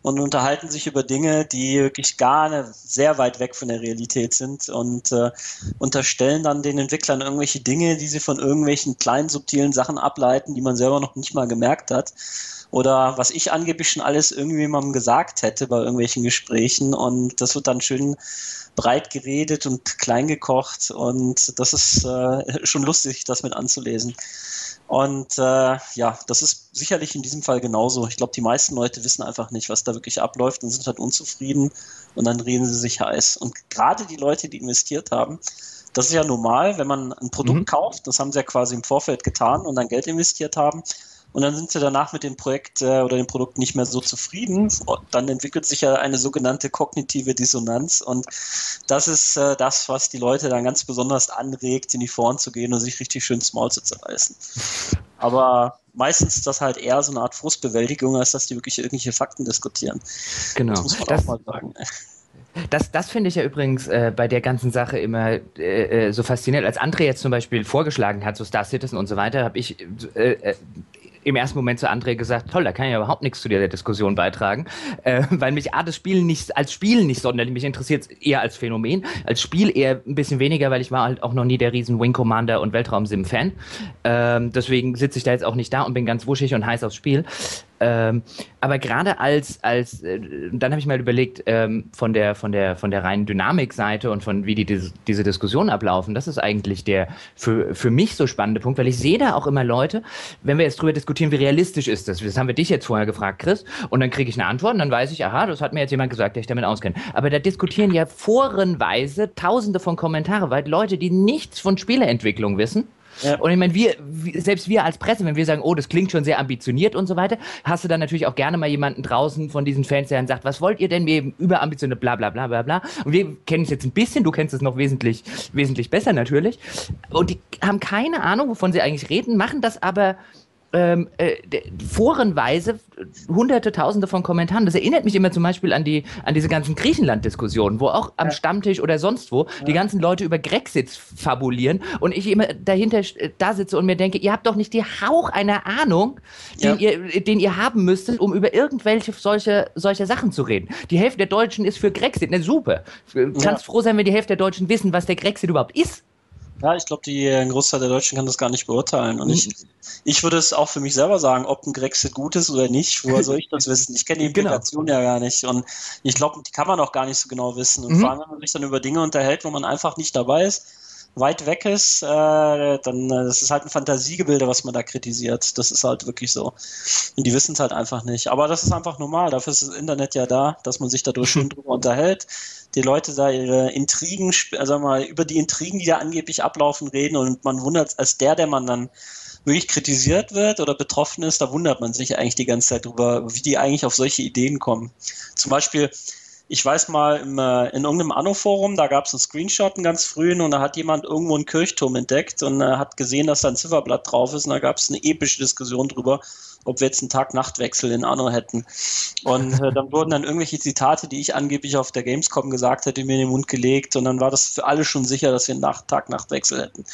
und unterhalten sich über Dinge, die wirklich gar nicht sehr weit weg von der Realität sind und äh, unterstellen dann den Entwicklern irgendwelche Dinge, die sie von irgendwelchen kleinen, subtilen Sachen ableiten, die man selber noch nicht mal gemerkt hat oder was ich angeblich schon alles irgendjemandem gesagt hätte bei irgendwelchen Gesprächen und das wird dann schön breit geredet und klein gekocht und das ist äh, schon lustig, das mit anzulesen. Und äh, ja, das ist sicherlich in diesem Fall genauso. Ich glaube, die meisten Leute wissen einfach nicht, was da wirklich abläuft und sind halt unzufrieden und dann reden sie sich heiß. Und gerade die Leute, die investiert haben, das ist ja normal, wenn man ein Produkt mhm. kauft, das haben sie ja quasi im Vorfeld getan und dann Geld investiert haben, und dann sind sie danach mit dem Projekt äh, oder dem Produkt nicht mehr so zufrieden. Dann entwickelt sich ja eine sogenannte kognitive Dissonanz und das ist äh, das, was die Leute dann ganz besonders anregt, in die Foren zu gehen und sich richtig schön ins Maul zu zerreißen. Aber meistens ist das halt eher so eine Art Frustbewältigung, als dass die wirklich irgendwelche Fakten diskutieren. Genau. Das muss man das, auch mal sagen. Das, das finde ich ja übrigens äh, bei der ganzen Sache immer äh, äh so faszinierend. Als André jetzt zum Beispiel vorgeschlagen hat, so Star Citizen und so weiter, habe ich äh, äh im ersten Moment zu André gesagt, toll, da kann ich ja überhaupt nichts zu der Diskussion beitragen, äh, weil mich A, das Spiel nicht, als Spiel nicht sonderlich, mich interessiert eher als Phänomen, als Spiel eher ein bisschen weniger, weil ich war halt auch noch nie der riesen Wing Commander und Weltraum-Sim-Fan. Ähm, deswegen sitze ich da jetzt auch nicht da und bin ganz wuschig und heiß aufs Spiel. Ähm, aber gerade als, als äh, dann habe ich mal überlegt, ähm, von, der, von, der, von der reinen Dynamikseite und von wie die, diese, diese Diskussionen ablaufen, das ist eigentlich der für, für mich so spannende Punkt, weil ich sehe da auch immer Leute, wenn wir jetzt drüber diskutieren, wie realistisch ist das? Das haben wir dich jetzt vorher gefragt, Chris, und dann kriege ich eine Antwort und dann weiß ich, aha, das hat mir jetzt jemand gesagt, der ich damit auskenne. Aber da diskutieren ja forenweise tausende von Kommentare, weil Leute, die nichts von Spieleentwicklung wissen, ja. Und ich meine, wir, selbst wir als Presse, wenn wir sagen, oh, das klingt schon sehr ambitioniert und so weiter, hast du dann natürlich auch gerne mal jemanden draußen von diesen Fans, der dann sagt, was wollt ihr denn mir überambitioniert, bla bla bla bla bla. Und wir kennen es jetzt ein bisschen, du kennst es noch wesentlich, wesentlich besser natürlich. Und die haben keine Ahnung, wovon sie eigentlich reden, machen das aber ähm, äh, forenweise hunderte, tausende von Kommentaren. Das erinnert mich immer zum Beispiel an die, an diese ganzen Griechenland-Diskussionen, wo auch am ja. Stammtisch oder sonst wo ja. die ganzen Leute über Grexit fabulieren und ich immer dahinter äh, da sitze und mir denke, ihr habt doch nicht die Hauch einer Ahnung, den, ja. ihr, den ihr haben müsstet, um über irgendwelche solche, solche Sachen zu reden. Die Hälfte der Deutschen ist für Grexit. Ne, super. Kannst froh sein, wenn die Hälfte der Deutschen wissen, was der Grexit überhaupt ist. Ja, ich glaube, ein Großteil der Deutschen kann das gar nicht beurteilen. Und ich, ich würde es auch für mich selber sagen, ob ein Grexit gut ist oder nicht. Woher soll ich das wissen? Ich kenne die. Implikation genau. ja gar nicht. Und ich glaube, die kann man auch gar nicht so genau wissen. Und mhm. vor allem, wenn man sich dann über Dinge unterhält, wo man einfach nicht dabei ist, weit weg ist, äh, dann äh, das ist halt ein Fantasiegebilde, was man da kritisiert. Das ist halt wirklich so. Und die wissen es halt einfach nicht. Aber das ist einfach normal. Dafür ist das Internet ja da, dass man sich dadurch schön drüber unterhält. Die Leute da ihre Intrigen, also mal über die Intrigen, die da angeblich ablaufen, reden und man wundert, als der, der man dann wirklich kritisiert wird oder betroffen ist, da wundert man sich eigentlich die ganze Zeit drüber, wie die eigentlich auf solche Ideen kommen. Zum Beispiel, ich weiß mal, im, äh, in irgendeinem Anno-Forum, da gab es einen Screenshot, einen ganz frühen, und da hat jemand irgendwo einen Kirchturm entdeckt und äh, hat gesehen, dass da ein Zifferblatt drauf ist, und da gab es eine epische Diskussion drüber, ob wir jetzt einen Tag-Nacht-Wechsel in Anno hätten. Und äh, dann wurden dann irgendwelche Zitate, die ich angeblich auf der Gamescom gesagt hätte, mir in den Mund gelegt, und dann war das für alle schon sicher, dass wir einen Tag-Nacht-Wechsel hätten.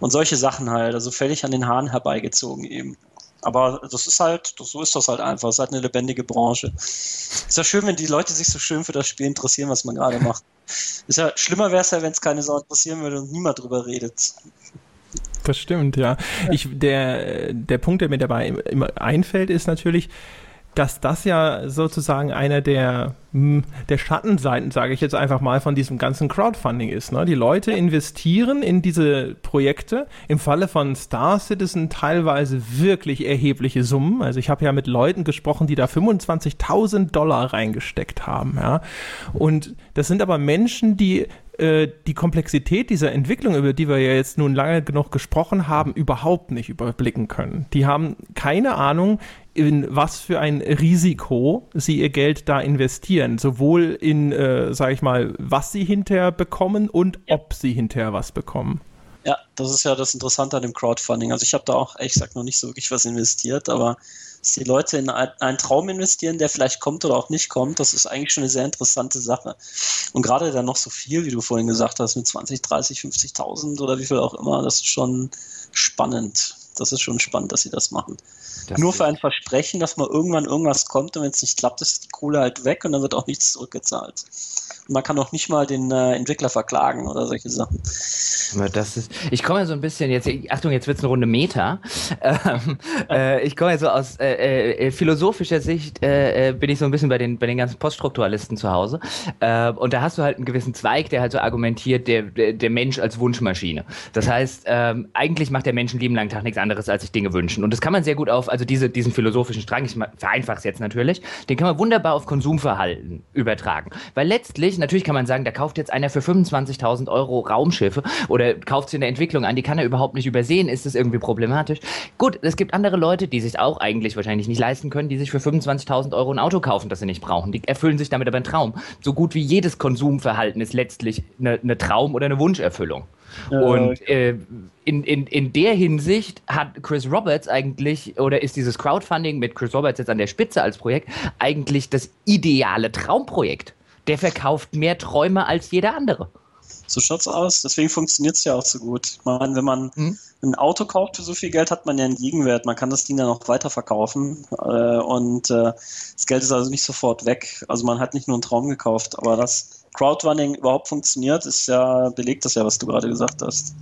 Und solche Sachen halt, also völlig an den Haaren herbeigezogen eben. Aber das ist halt, so ist das halt einfach. Es ist halt eine lebendige Branche. Ist ja schön, wenn die Leute sich so schön für das Spiel interessieren, was man gerade macht. Ist ja schlimmer wäre es ja, wenn es keine Sau interessieren würde und niemand drüber redet. Das stimmt, ja. Ich, der, der Punkt, der mir dabei immer einfällt, ist natürlich, dass das ja sozusagen einer der, hm, der Schattenseiten, sage ich jetzt einfach mal, von diesem ganzen Crowdfunding ist. Ne? Die Leute investieren in diese Projekte, im Falle von Star Citizen teilweise wirklich erhebliche Summen. Also ich habe ja mit Leuten gesprochen, die da 25.000 Dollar reingesteckt haben. Ja? Und das sind aber Menschen, die äh, die Komplexität dieser Entwicklung, über die wir ja jetzt nun lange genug gesprochen haben, überhaupt nicht überblicken können. Die haben keine Ahnung, in was für ein Risiko sie ihr Geld da investieren. Sowohl in, äh, sage ich mal, was sie hinterher bekommen und ja. ob sie hinterher was bekommen. Ja, das ist ja das Interessante an dem Crowdfunding. Also ich habe da auch, ehrlich gesagt, noch nicht so wirklich was investiert, aber dass die Leute in einen Traum investieren, der vielleicht kommt oder auch nicht kommt, das ist eigentlich schon eine sehr interessante Sache. Und gerade dann noch so viel, wie du vorhin gesagt hast, mit 20, 30, 50.000 oder wie viel auch immer, das ist schon spannend. Das ist schon spannend, dass sie das machen. Das Nur für ein Versprechen, dass mal irgendwann irgendwas kommt und wenn es nicht klappt, ist die Kohle halt weg und dann wird auch nichts zurückgezahlt. Und man kann auch nicht mal den äh, Entwickler verklagen oder solche Sachen. Das ist, ich komme ja so ein bisschen jetzt, Achtung, jetzt wird es eine Runde Meta. Ähm, äh, ich komme ja so aus äh, äh, äh philosophischer Sicht, äh, bin ich so ein bisschen bei den, bei den ganzen Poststrukturalisten zu Hause. und da hast du halt einen gewissen Zweig, der halt so argumentiert, der, der, der Mensch als Wunschmaschine. Das heißt, ähm, eigentlich macht der Mensch einen lieben langen Tag nichts anderes, als sich Dinge wünschen. Und das kann man sehr gut auf, also diese, diesen philosophischen Strang, ich vereinfache es jetzt natürlich, den kann man wunderbar auf Konsumverhalten übertragen. Weil letztlich, natürlich kann man sagen, da kauft jetzt einer für 25.000 Euro Raumschiffe oder kauft sie in der Entwicklung an, die kann er überhaupt nicht übersehen, ist das irgendwie problematisch. Gut, es gibt andere Leute, die sich auch eigentlich wahrscheinlich nicht leisten können, die sich für 25.000 Euro ein Auto kaufen, das sie nicht brauchen. Die erfüllen sich damit aber einen Traum. So gut wie jedes Konsumverhalten ist letztlich eine, eine Traum- oder eine Wunscherfüllung. Und äh, in, in, in der Hinsicht hat Chris Roberts eigentlich, oder ist dieses Crowdfunding mit Chris Roberts jetzt an der Spitze als Projekt, eigentlich das ideale Traumprojekt. Der verkauft mehr Träume als jeder andere. So schaut's aus. Deswegen funktioniert es ja auch so gut. Ich meine, wenn man hm? ein Auto kauft für so viel Geld, hat man ja einen Gegenwert. Man kann das Ding dann auch weiterverkaufen. Äh, und äh, das Geld ist also nicht sofort weg. Also man hat nicht nur einen Traum gekauft, aber das Crowdrunning überhaupt funktioniert, ist ja, belegt das ja, was du gerade gesagt hast.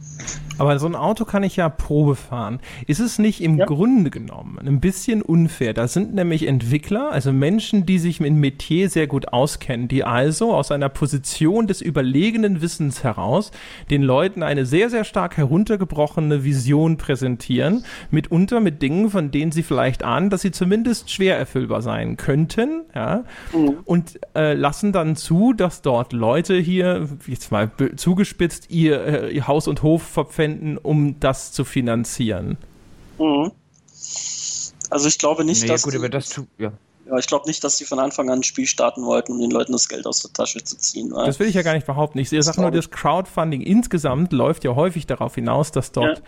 Aber so ein Auto kann ich ja Probe fahren. Ist es nicht im ja. Grunde genommen ein bisschen unfair? Da sind nämlich Entwickler, also Menschen, die sich mit Metier sehr gut auskennen, die also aus einer Position des überlegenen Wissens heraus den Leuten eine sehr, sehr stark heruntergebrochene Vision präsentieren, mitunter mit Dingen, von denen sie vielleicht ahnen, dass sie zumindest schwer erfüllbar sein könnten, ja, mhm. und äh, lassen dann zu, dass dort Leute hier, jetzt mal zugespitzt, ihr, äh, ihr Haus und Hof verpfänden, um das zu finanzieren. Mhm. Also ich glaube nicht, nee, dass. Gut, die, das ja. ja. ich glaube nicht, dass sie von Anfang an ein Spiel starten wollten, um den Leuten das Geld aus der Tasche zu ziehen. Das will ich ja gar nicht behaupten. Ich sage nur, das Crowdfunding insgesamt läuft ja häufig darauf hinaus, dass dort ja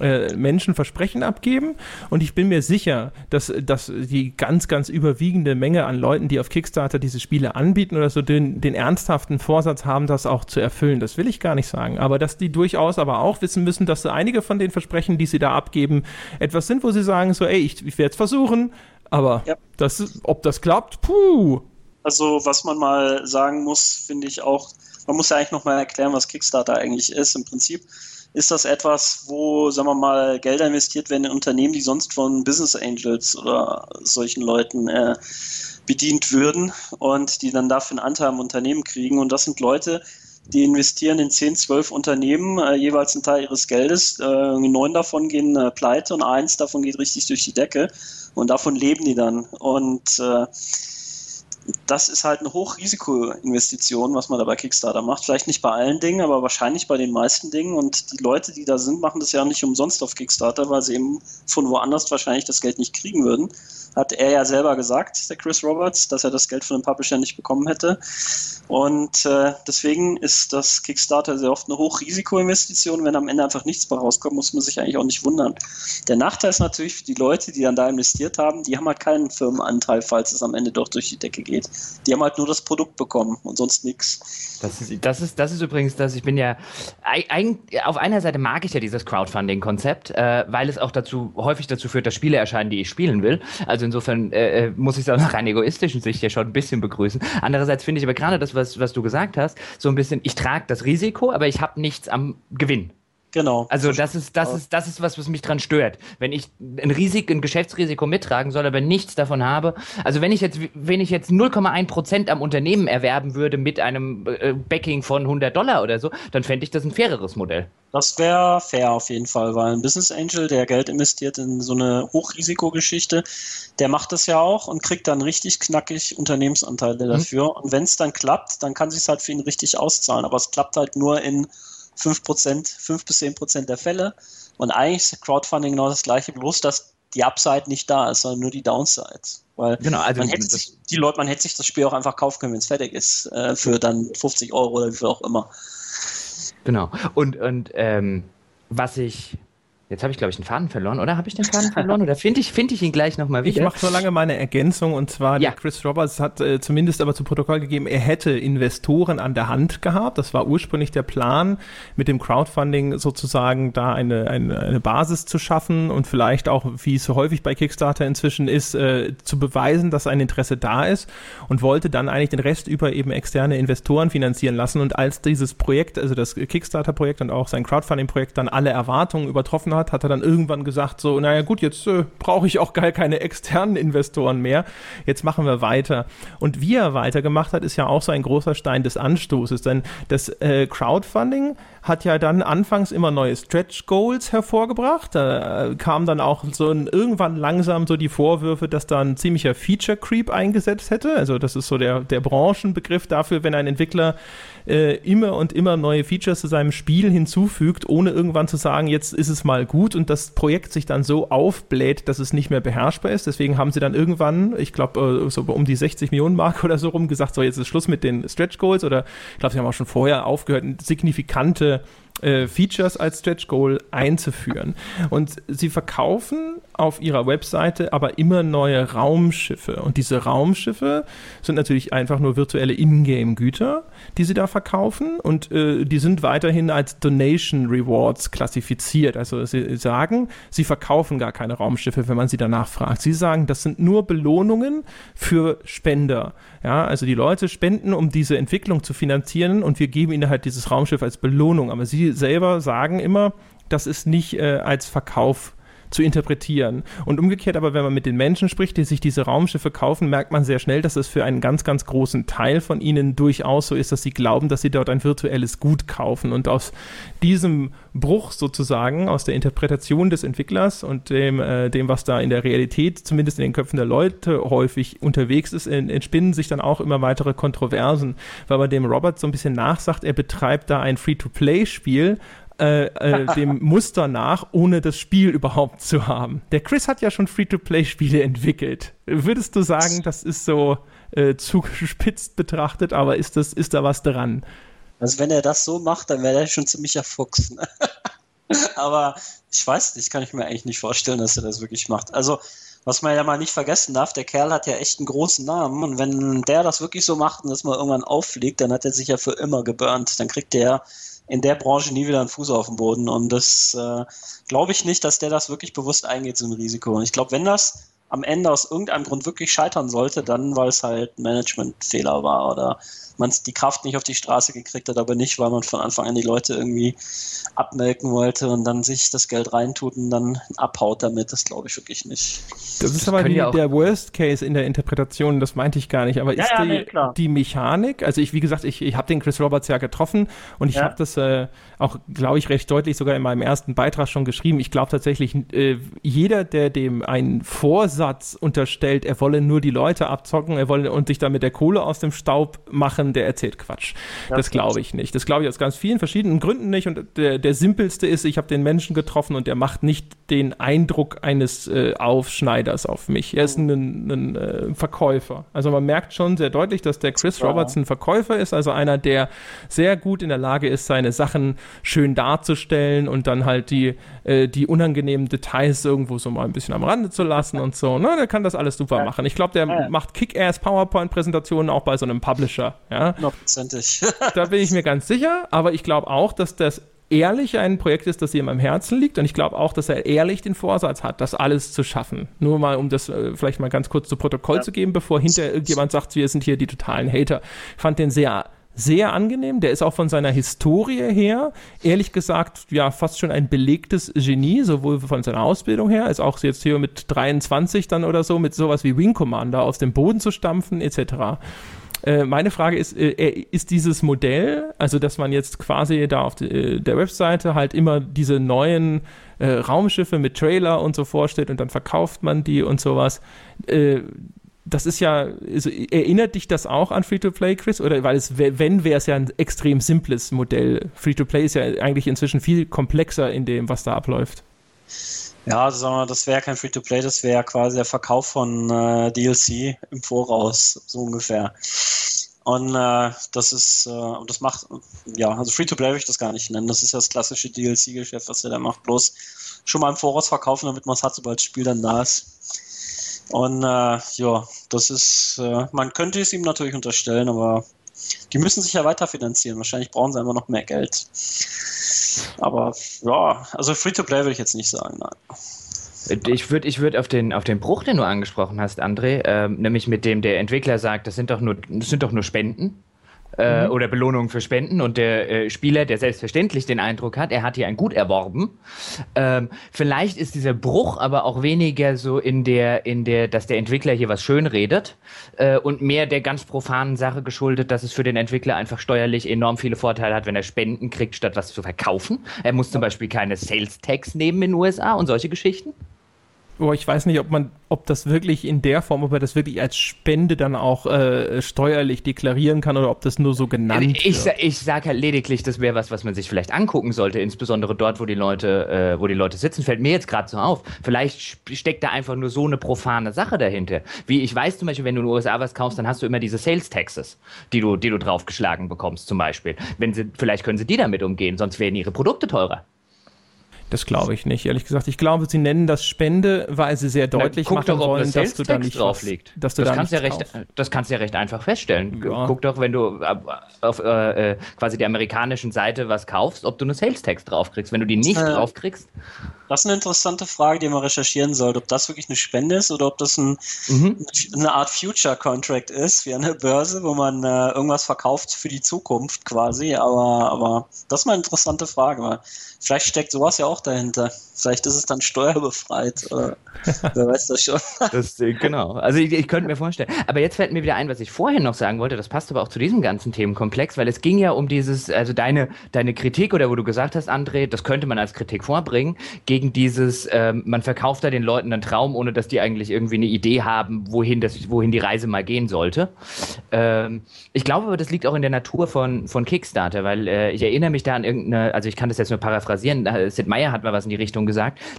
äh, Menschen Versprechen abgeben und ich bin mir sicher, dass, dass die ganz, ganz überwiegende Menge an Leuten, die auf Kickstarter diese Spiele anbieten oder so, den, den ernsthaften Vorsatz haben, das auch zu erfüllen. Das will ich gar nicht sagen. Aber dass die durchaus aber auch wissen müssen, dass einige von den Versprechen, die sie da abgeben, etwas sind, wo sie sagen, so, ey, ich, ich werde es versuchen, aber ja. das, ob das klappt, puh. Also, was man mal sagen muss, finde ich auch, man muss ja eigentlich nochmal erklären, was Kickstarter eigentlich ist. Im Prinzip ist das etwas, wo, sagen wir mal, Gelder investiert werden in Unternehmen, die sonst von Business Angels oder solchen Leuten äh, bedient würden und die dann dafür einen Anteil am Unternehmen kriegen. Und das sind Leute, die investieren in 10, 12 Unternehmen, äh, jeweils einen Teil ihres Geldes. Äh, neun davon gehen äh, pleite und eins davon geht richtig durch die Decke. Und davon leben die dann. Und äh, das ist halt eine Hochrisikoinvestition, was man da bei Kickstarter macht. Vielleicht nicht bei allen Dingen, aber wahrscheinlich bei den meisten Dingen. Und die Leute, die da sind, machen das ja nicht umsonst auf Kickstarter, weil sie eben von woanders wahrscheinlich das Geld nicht kriegen würden. Hat er ja selber gesagt, der Chris Roberts, dass er das Geld von dem Publisher nicht bekommen hätte. Und äh, deswegen ist das Kickstarter sehr oft eine Hochrisikoinvestition. Wenn am Ende einfach nichts bei rauskommt, muss man sich eigentlich auch nicht wundern. Der Nachteil ist natürlich für die Leute, die dann da investiert haben, die haben halt keinen Firmenanteil, falls es am Ende doch durch die Decke geht. Die haben halt nur das Produkt bekommen und sonst nichts. Das ist, das, ist, das ist übrigens das, ich bin ja, ein, auf einer Seite mag ich ja dieses Crowdfunding-Konzept, äh, weil es auch dazu häufig dazu führt, dass Spiele erscheinen, die ich spielen will. Also insofern äh, äh muss ich es auch nach rein egoistischen Sicht ja schon ein bisschen begrüßen. Andererseits finde ich aber gerade das, was, was du gesagt hast, so ein bisschen, ich trage das Risiko, aber ich habe nichts am Gewinn. Genau. Also das ist, das ist, das ist was, was mich dran stört. Wenn ich ein Risiko, ein Geschäftsrisiko mittragen soll, aber nichts davon habe. Also wenn ich jetzt, wenn ich jetzt 0,1 Prozent am Unternehmen erwerben würde mit einem äh, Backing von 100 Dollar oder so, dann fände ich das ein faireres Modell. Das wäre fair auf jeden Fall, weil ein Business Angel, der Geld investiert in so eine Hochrisikogeschichte, der macht das ja auch und kriegt dann richtig knackig Unternehmensanteile mhm. dafür. Mhm. Und wenn es dann klappt, dann kann sich halt für ihn richtig auszahlen. Aber es klappt halt nur in 5%, 5 bis 10% der Fälle. Und eigentlich ist Crowdfunding genau das gleiche, bloß dass die Upside nicht da ist, sondern nur die Downside. Weil genau, also man hätte sich, die Leute, man hätte sich das Spiel auch einfach kaufen können, wenn es fertig ist, äh, für dann 50 Euro oder wie viel auch immer. Genau. Und, und ähm, was ich Jetzt habe ich, glaube ich, den Faden verloren, oder? Habe ich den Faden verloren? Oder finde ich, find ich ihn gleich nochmal wieder? Ich mache so lange meine Ergänzung und zwar, ja. Chris Roberts hat äh, zumindest aber zu Protokoll gegeben, er hätte Investoren an der Hand gehabt. Das war ursprünglich der Plan, mit dem Crowdfunding sozusagen da eine, eine, eine Basis zu schaffen und vielleicht auch, wie es so häufig bei Kickstarter inzwischen ist, äh, zu beweisen, dass ein Interesse da ist und wollte dann eigentlich den Rest über eben externe Investoren finanzieren lassen. Und als dieses Projekt, also das Kickstarter-Projekt und auch sein Crowdfunding-Projekt dann alle Erwartungen übertroffen hat, hat, hat er dann irgendwann gesagt, so, naja gut, jetzt äh, brauche ich auch gar keine externen Investoren mehr. Jetzt machen wir weiter. Und wie er weitergemacht hat, ist ja auch so ein großer Stein des Anstoßes. Denn das äh, Crowdfunding hat ja dann anfangs immer neue Stretch Goals hervorgebracht. Da äh, kam dann auch so ein, irgendwann langsam so die Vorwürfe, dass da ein ziemlicher Feature Creep eingesetzt hätte. Also das ist so der, der Branchenbegriff dafür, wenn ein Entwickler äh, immer und immer neue Features zu seinem Spiel hinzufügt, ohne irgendwann zu sagen, jetzt ist es mal gut und das Projekt sich dann so aufbläht, dass es nicht mehr beherrschbar ist. Deswegen haben sie dann irgendwann, ich glaube, äh, so um die 60 Millionen Mark oder so rum gesagt, so jetzt ist Schluss mit den Stretch Goals oder ich glaube, sie haben auch schon vorher aufgehört, signifikante Leute äh, Features als Stretch Goal einzuführen. Und sie verkaufen auf ihrer Webseite aber immer neue Raumschiffe. Und diese Raumschiffe sind natürlich einfach nur virtuelle Ingame-Güter, die sie da verkaufen. Und äh, die sind weiterhin als Donation Rewards klassifiziert. Also sie sagen, sie verkaufen gar keine Raumschiffe, wenn man sie danach fragt. Sie sagen, das sind nur Belohnungen für Spender. Ja, also die Leute spenden, um diese Entwicklung zu finanzieren und wir geben ihnen halt dieses Raumschiff als Belohnung. Aber sie selber sagen immer, das ist nicht äh, als Verkauf zu interpretieren. Und umgekehrt aber, wenn man mit den Menschen spricht, die sich diese Raumschiffe kaufen, merkt man sehr schnell, dass es für einen ganz, ganz großen Teil von ihnen durchaus so ist, dass sie glauben, dass sie dort ein virtuelles Gut kaufen. Und aus diesem Bruch sozusagen, aus der Interpretation des Entwicklers und dem, äh, dem was da in der Realität, zumindest in den Köpfen der Leute häufig unterwegs ist, entspinnen sich dann auch immer weitere Kontroversen, weil man dem Robert so ein bisschen nachsagt, er betreibt da ein Free-to-Play-Spiel, äh, äh, dem Muster nach, ohne das Spiel überhaupt zu haben. Der Chris hat ja schon Free-to-Play-Spiele entwickelt. Würdest du sagen, das ist so äh, zugespitzt betrachtet, aber ist, das, ist da was dran? Also wenn er das so macht, dann wäre er schon ziemlicher Fuchs. Ne? aber ich weiß nicht, kann ich mir eigentlich nicht vorstellen, dass er das wirklich macht. Also was man ja mal nicht vergessen darf, der Kerl hat ja echt einen großen Namen und wenn der das wirklich so macht und das mal irgendwann auffliegt, dann hat er sich ja für immer geburnt. Dann kriegt der in der Branche nie wieder einen Fuß auf den Boden. Und das äh, glaube ich nicht, dass der das wirklich bewusst eingeht, so ein Risiko. Und ich glaube, wenn das am Ende aus irgendeinem Grund wirklich scheitern sollte, dann weil es halt Managementfehler war oder man die Kraft nicht auf die Straße gekriegt hat, aber nicht, weil man von Anfang an die Leute irgendwie abmelken wollte und dann sich das Geld reintut und dann abhaut damit. Das glaube ich wirklich nicht. Das ist das aber die, der Worst Case in der Interpretation, das meinte ich gar nicht. Aber ja, ist ja, die, nee, die, Mechanik, also ich, wie gesagt, ich, ich habe den Chris Roberts ja getroffen und ich ja. habe das äh, auch, glaube ich, recht deutlich sogar in meinem ersten Beitrag schon geschrieben. Ich glaube tatsächlich, äh, jeder, der dem einen Vorsatz unterstellt, er wolle nur die Leute abzocken, er wolle und sich damit der Kohle aus dem Staub machen, der erzählt Quatsch. Das, das glaube ich nicht. Das glaube ich aus ganz vielen verschiedenen Gründen nicht. Und der, der simpelste ist, ich habe den Menschen getroffen und der macht nicht den Eindruck eines äh, Aufschneiders auf mich. Er ist ein, ein äh, Verkäufer. Also man merkt schon sehr deutlich, dass der Chris Roberts ein Verkäufer ist, also einer, der sehr gut in der Lage ist, seine Sachen schön darzustellen und dann halt die, äh, die unangenehmen Details irgendwo so mal ein bisschen am Rande zu lassen und so. Ne? Der kann das alles super ja. machen. Ich glaube, der ja. macht Kick-Ass PowerPoint-Präsentationen auch bei so einem Publisher. Ja? Da bin ich mir ganz sicher, aber ich glaube auch, dass das ehrlich ein Projekt ist, das ihm am Herzen liegt. Und ich glaube auch, dass er ehrlich den Vorsatz hat, das alles zu schaffen. Nur mal, um das äh, vielleicht mal ganz kurz zu Protokoll ja. zu geben, bevor hinterher irgendjemand sagt, wir sind hier die totalen Hater. Ich fand den sehr sehr angenehm. Der ist auch von seiner Historie her, ehrlich gesagt, ja, fast schon ein belegtes Genie, sowohl von seiner Ausbildung her, als auch jetzt hier mit 23 dann oder so, mit sowas wie Wing Commander aus dem Boden zu stampfen, etc. Äh, meine Frage ist, äh, ist dieses Modell, also dass man jetzt quasi da auf de, der Webseite halt immer diese neuen äh, Raumschiffe mit Trailer und so vorstellt und dann verkauft man die und sowas, äh, das ist ja, also erinnert dich das auch an Free-to-Play, Chris? Oder weil es, wenn, wäre es ja ein extrem simples Modell. Free-to-Play ist ja eigentlich inzwischen viel komplexer in dem, was da abläuft. Ja, also das wäre kein Free-to-Play, das wäre quasi der Verkauf von äh, DLC im Voraus, so ungefähr. Und äh, das ist, äh, das macht, ja, also Free-to-Play würde ich das gar nicht nennen. Das ist ja das klassische DLC-Geschäft, was er da macht. Bloß schon mal im Voraus verkaufen, damit man es hat, sobald das Spiel dann da ist. Und äh, ja, das ist, äh, man könnte es ihm natürlich unterstellen, aber die müssen sich ja weiter finanzieren. Wahrscheinlich brauchen sie einfach noch mehr Geld. Aber ja, also Free-to-Play würde ich jetzt nicht sagen, nein. Ich würde ich würd auf, den, auf den Bruch, den du angesprochen hast, André, äh, nämlich mit dem der Entwickler sagt, das sind doch nur, das sind doch nur Spenden äh, mhm. oder Belohnungen für Spenden und der äh, Spieler, der selbstverständlich den Eindruck hat, er hat hier ein Gut erworben. Ähm, vielleicht ist dieser Bruch aber auch weniger so in der, in der, dass der Entwickler hier was schön redet äh, und mehr der ganz profanen Sache geschuldet, dass es für den Entwickler einfach steuerlich enorm viele Vorteile hat, wenn er Spenden kriegt, statt was zu verkaufen. Er muss zum Beispiel keine Sales Tax nehmen in den USA und solche Geschichten. Oh, ich weiß nicht, ob man, ob das wirklich in der Form, ob er das wirklich als Spende dann auch äh, steuerlich deklarieren kann oder ob das nur so genannt ich, wird. Ich sage halt lediglich, das wäre was, was man sich vielleicht angucken sollte, insbesondere dort, wo die Leute, äh, wo die Leute sitzen. Fällt mir jetzt gerade so auf. Vielleicht steckt da einfach nur so eine profane Sache dahinter. Wie ich weiß zum Beispiel, wenn du in den USA was kaufst, dann hast du immer diese Sales Taxes, die du, die du draufgeschlagen bekommst, zum Beispiel. Wenn sie, vielleicht können sie die damit umgehen, sonst werden ihre Produkte teurer. Das glaube ich nicht, ehrlich gesagt. Ich glaube, sie nennen das Spende, weil sie sehr deutlich Na, machen doch, wollen, das dass du da nicht drauf liegt. Dass du das da kannst ja recht, Das kannst du ja recht einfach feststellen. Ja. Guck doch, wenn du auf äh, äh, quasi der amerikanischen Seite was kaufst, ob du eine Sales Tax draufkriegst. Wenn du die nicht äh, draufkriegst. Das ist eine interessante Frage, die man recherchieren sollte, ob das wirklich eine Spende ist oder ob das ein, mhm. eine Art Future Contract ist, wie eine Börse, wo man äh, irgendwas verkauft für die Zukunft quasi. Aber, aber das ist mal eine interessante Frage. Vielleicht steckt sowas ja auch dahinter. Vielleicht ist es dann steuerbefreit. Oder wer weiß das schon. Das, äh, genau. Also ich, ich, könnte mir vorstellen. Aber jetzt fällt mir wieder ein, was ich vorhin noch sagen wollte. Das passt aber auch zu diesem ganzen Themenkomplex, weil es ging ja um dieses, also deine, deine Kritik oder wo du gesagt hast, André, das könnte man als Kritik vorbringen, gegen dieses, ähm, man verkauft da den Leuten einen Traum, ohne dass die eigentlich irgendwie eine Idee haben, wohin, das, wohin die Reise mal gehen sollte. Ähm, ich glaube aber, das liegt auch in der Natur von, von Kickstarter, weil äh, ich erinnere mich da an irgendeine, also ich kann das jetzt nur paraphrasieren, paraphrasieren, Sid Meier hat mal was in die Richtung gesagt,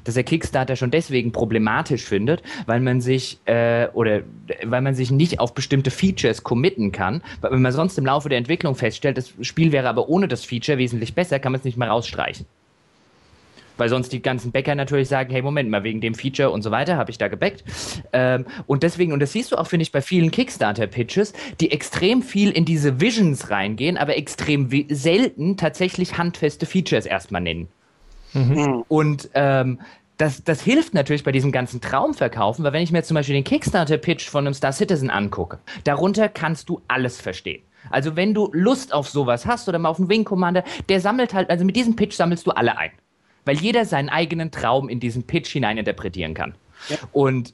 dass er Kickstarter schon deswegen problematisch findet, weil man sich äh, oder weil man sich nicht auf bestimmte Features committen kann. Weil wenn man sonst im Laufe der Entwicklung feststellt, das Spiel wäre aber ohne das Feature wesentlich besser, kann man es nicht mehr rausstreichen. Weil sonst die ganzen Bäcker natürlich sagen, hey, Moment mal, wegen dem Feature und so weiter habe ich da gebackt. Ähm, und deswegen, und das siehst du auch, finde ich, bei vielen Kickstarter-Pitches, die extrem viel in diese Visions reingehen, aber extrem selten tatsächlich handfeste Features erstmal nennen. Mhm. Und ähm, das, das hilft natürlich bei diesem ganzen Traumverkaufen, weil wenn ich mir zum Beispiel den Kickstarter-Pitch von einem Star Citizen angucke, darunter kannst du alles verstehen. Also wenn du Lust auf sowas hast oder mal auf einen Wing Commander, der sammelt halt, also mit diesem Pitch sammelst du alle ein weil jeder seinen eigenen Traum in diesen Pitch hineininterpretieren kann. Ja. Und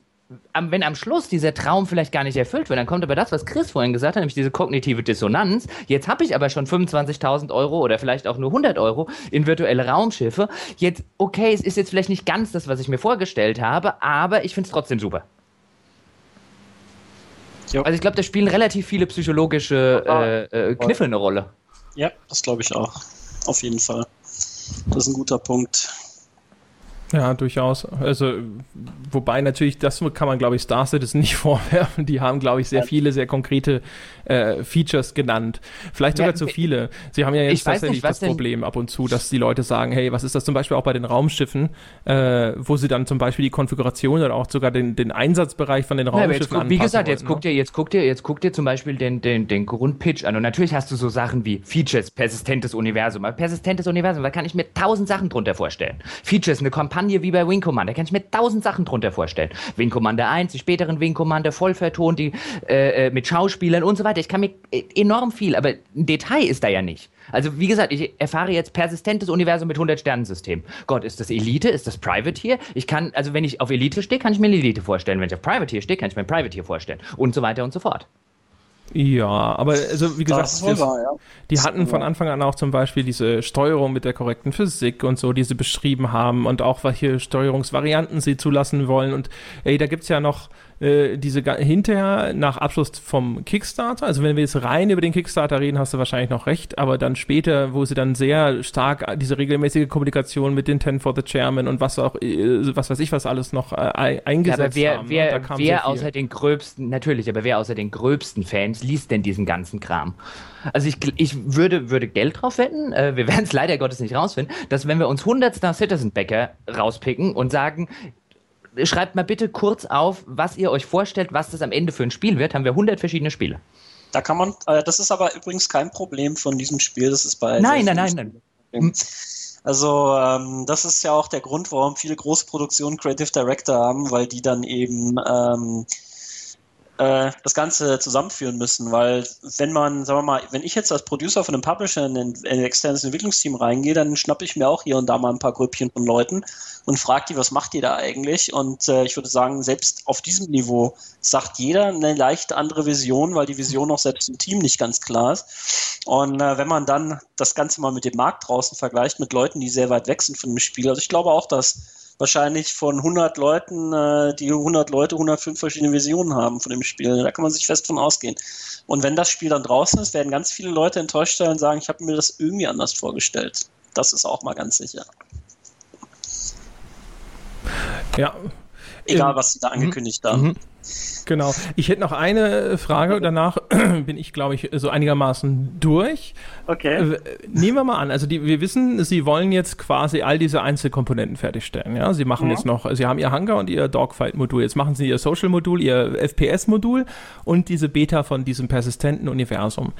wenn am Schluss dieser Traum vielleicht gar nicht erfüllt wird, dann kommt aber das, was Chris vorhin gesagt hat, nämlich diese kognitive Dissonanz. Jetzt habe ich aber schon 25.000 Euro oder vielleicht auch nur 100 Euro in virtuelle Raumschiffe. Jetzt, okay, es ist jetzt vielleicht nicht ganz das, was ich mir vorgestellt habe, aber ich finde es trotzdem super. Jo. Also ich glaube, da spielen relativ viele psychologische äh, äh, Kniffe eine Rolle. Ja, das glaube ich auch. Auf jeden Fall. Das ist ein guter Punkt. Ja, durchaus. Also, wobei natürlich, das kann man, glaube ich, Star Citizen nicht vorwerfen. Die haben, glaube ich, sehr viele, sehr konkrete äh, Features genannt. Vielleicht sogar ja, zu viele. Sie haben ja jetzt tatsächlich nicht, das Problem ab und zu, dass die Leute sagen, hey, was ist das zum Beispiel auch bei den Raumschiffen, äh, wo sie dann zum Beispiel die Konfiguration oder auch sogar den, den Einsatzbereich von den Raumschiffen ja, Wie gesagt, jetzt guckt ne? ihr, jetzt guckt ihr, jetzt guckt ihr zum Beispiel den, den, den Grundpitch an. Und natürlich hast du so Sachen wie Features, persistentes Universum. Aber persistentes Universum, da kann ich mir tausend Sachen drunter vorstellen. Features, eine Kampagne Kampagne wie bei Wing Commander. Kann ich mir tausend Sachen drunter vorstellen. Wing Commander 1, die späteren Wing Commander voll vertont, die, äh, äh, mit Schauspielern und so weiter. Ich kann mir äh, enorm viel, aber ein Detail ist da ja nicht. Also wie gesagt, ich erfahre jetzt persistentes Universum mit 100 Sternensystem. Gott, ist das Elite? Ist das Privateer? Ich kann, also wenn ich auf Elite stehe, kann ich mir Elite vorstellen. Wenn ich auf Privateer stehe, kann ich mir Privateer vorstellen. Und so weiter und so fort. Ja, aber also wie gesagt, das das, wahr, ja. die hatten von Anfang an auch zum Beispiel diese Steuerung mit der korrekten Physik und so, die sie beschrieben haben und auch welche Steuerungsvarianten sie zulassen wollen. Und ey, da gibt's ja noch äh, diese hinterher nach Abschluss vom Kickstarter, also wenn wir jetzt rein über den Kickstarter reden, hast du wahrscheinlich noch recht, aber dann später, wo sie dann sehr stark diese regelmäßige Kommunikation mit den Ten for the Chairman und was auch, äh, was weiß ich, was alles noch äh, eingesetzt ja, aber wer, haben. Wer, wer außer den gröbsten, natürlich, aber wer außer den gröbsten Fans liest denn diesen ganzen Kram? Also ich, ich würde, würde Geld drauf wetten, äh, wir werden es leider Gottes nicht rausfinden, dass wenn wir uns 100 Star Citizen Bäcker rauspicken und sagen, schreibt mal bitte kurz auf, was ihr euch vorstellt, was das am Ende für ein Spiel wird. Haben wir 100 verschiedene Spiele. Da kann man, äh, das ist aber übrigens kein Problem von diesem Spiel. Das ist bei. Nein, nein, nein, nein. Hm. Also ähm, das ist ja auch der Grund, warum viele Großproduktionen Creative Director haben, weil die dann eben ähm, äh, das Ganze zusammenführen müssen, weil wenn man, sagen wir mal, wenn ich jetzt als Producer von einem Publisher in ein, ein externes Entwicklungsteam reingehe, dann schnappe ich mir auch hier und da mal ein paar Grüppchen von Leuten und frage die, was macht ihr da eigentlich? Und äh, ich würde sagen, selbst auf diesem Niveau sagt jeder eine leicht andere Vision, weil die Vision auch selbst im Team nicht ganz klar ist. Und äh, wenn man dann das Ganze mal mit dem Markt draußen vergleicht, mit Leuten, die sehr weit weg sind von dem Spiel, also ich glaube auch, dass wahrscheinlich von 100 Leuten, äh, die 100 Leute 105 verschiedene Visionen haben von dem Spiel. Da kann man sich fest von ausgehen. Und wenn das Spiel dann draußen ist, werden ganz viele Leute enttäuscht sein und sagen, ich habe mir das irgendwie anders vorgestellt. Das ist auch mal ganz sicher. Ja. Egal, was sie da angekündigt haben. Genau. Ich hätte noch eine Frage. Danach bin ich, glaube ich, so einigermaßen durch. Okay. Äh, nehmen wir mal an. Also die, wir wissen, Sie wollen jetzt quasi all diese Einzelkomponenten fertigstellen. Ja, Sie machen ja. jetzt noch, Sie haben Ihr Hangar und Ihr Dogfight-Modul. Jetzt machen Sie Ihr Social-Modul, Ihr FPS-Modul und diese Beta von diesem persistenten Universum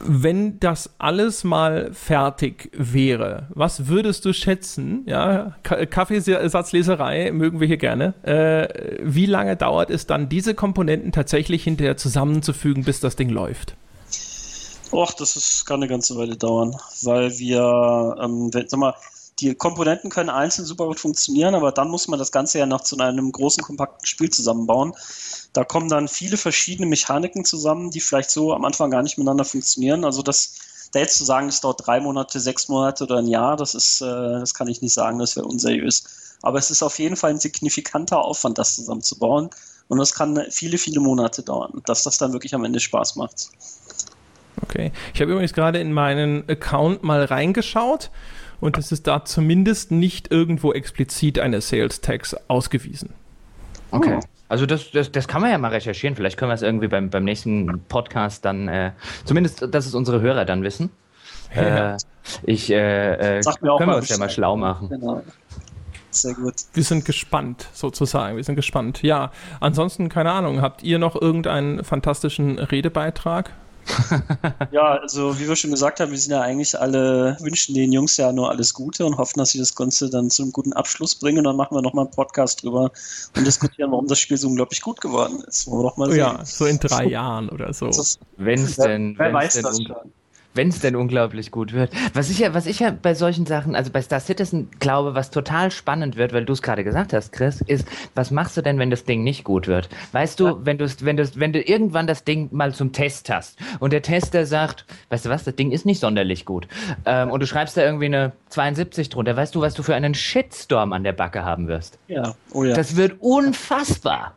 wenn das alles mal fertig wäre, was würdest du schätzen? Ja, Kaffeesatzleserei mögen wir hier gerne. Äh, wie lange dauert es dann, diese Komponenten tatsächlich hinterher zusammenzufügen, bis das Ding läuft? Och, das ist, kann eine ganze Weile dauern, weil wir, ähm, sag mal, die Komponenten können einzeln super gut funktionieren, aber dann muss man das Ganze ja noch zu einem großen, kompakten Spiel zusammenbauen. Da kommen dann viele verschiedene Mechaniken zusammen, die vielleicht so am Anfang gar nicht miteinander funktionieren. Also das, da jetzt zu sagen, es dauert drei Monate, sechs Monate oder ein Jahr, das ist, äh, das kann ich nicht sagen, das wäre unseriös. Aber es ist auf jeden Fall ein signifikanter Aufwand, das zusammenzubauen. Und das kann viele, viele Monate dauern, dass das dann wirklich am Ende Spaß macht. Okay. Ich habe übrigens gerade in meinen Account mal reingeschaut und es ist da zumindest nicht irgendwo explizit eine Sales Tax ausgewiesen. Okay. Also das, das, das kann man ja mal recherchieren. Vielleicht können wir es irgendwie beim, beim nächsten Podcast dann, äh, zumindest, dass es unsere Hörer dann wissen. Ja. Äh, ich, äh, äh können wir uns ja mal schlau machen. Genau. Sehr gut. Wir sind gespannt, sozusagen. Wir sind gespannt. Ja, ansonsten, keine Ahnung, habt ihr noch irgendeinen fantastischen Redebeitrag? ja, also wie wir schon gesagt haben, wir sind ja eigentlich alle, wünschen den Jungs ja nur alles Gute und hoffen, dass sie das Ganze dann zu einem guten Abschluss bringen. Und dann machen wir nochmal einen Podcast drüber und diskutieren, warum das Spiel so unglaublich gut geworden ist. Wollen wir doch mal sehen. Ja, so in drei Jahren oder so. Wenn es denn, wer weiß denn das um, schon wenn es denn unglaublich gut wird. Was ich ja, was ich ja bei solchen Sachen, also bei Star Citizen glaube, was total spannend wird, weil du es gerade gesagt hast, Chris, ist, was machst du denn, wenn das Ding nicht gut wird? Weißt du, ja. wenn du wenn du wenn du irgendwann das Ding mal zum Test hast und der Tester sagt, weißt du was, das Ding ist nicht sonderlich gut, ähm, und du schreibst da irgendwie eine 72 drunter, weißt du, was du für einen Shitstorm an der Backe haben wirst? Ja, oh ja. Das wird unfassbar.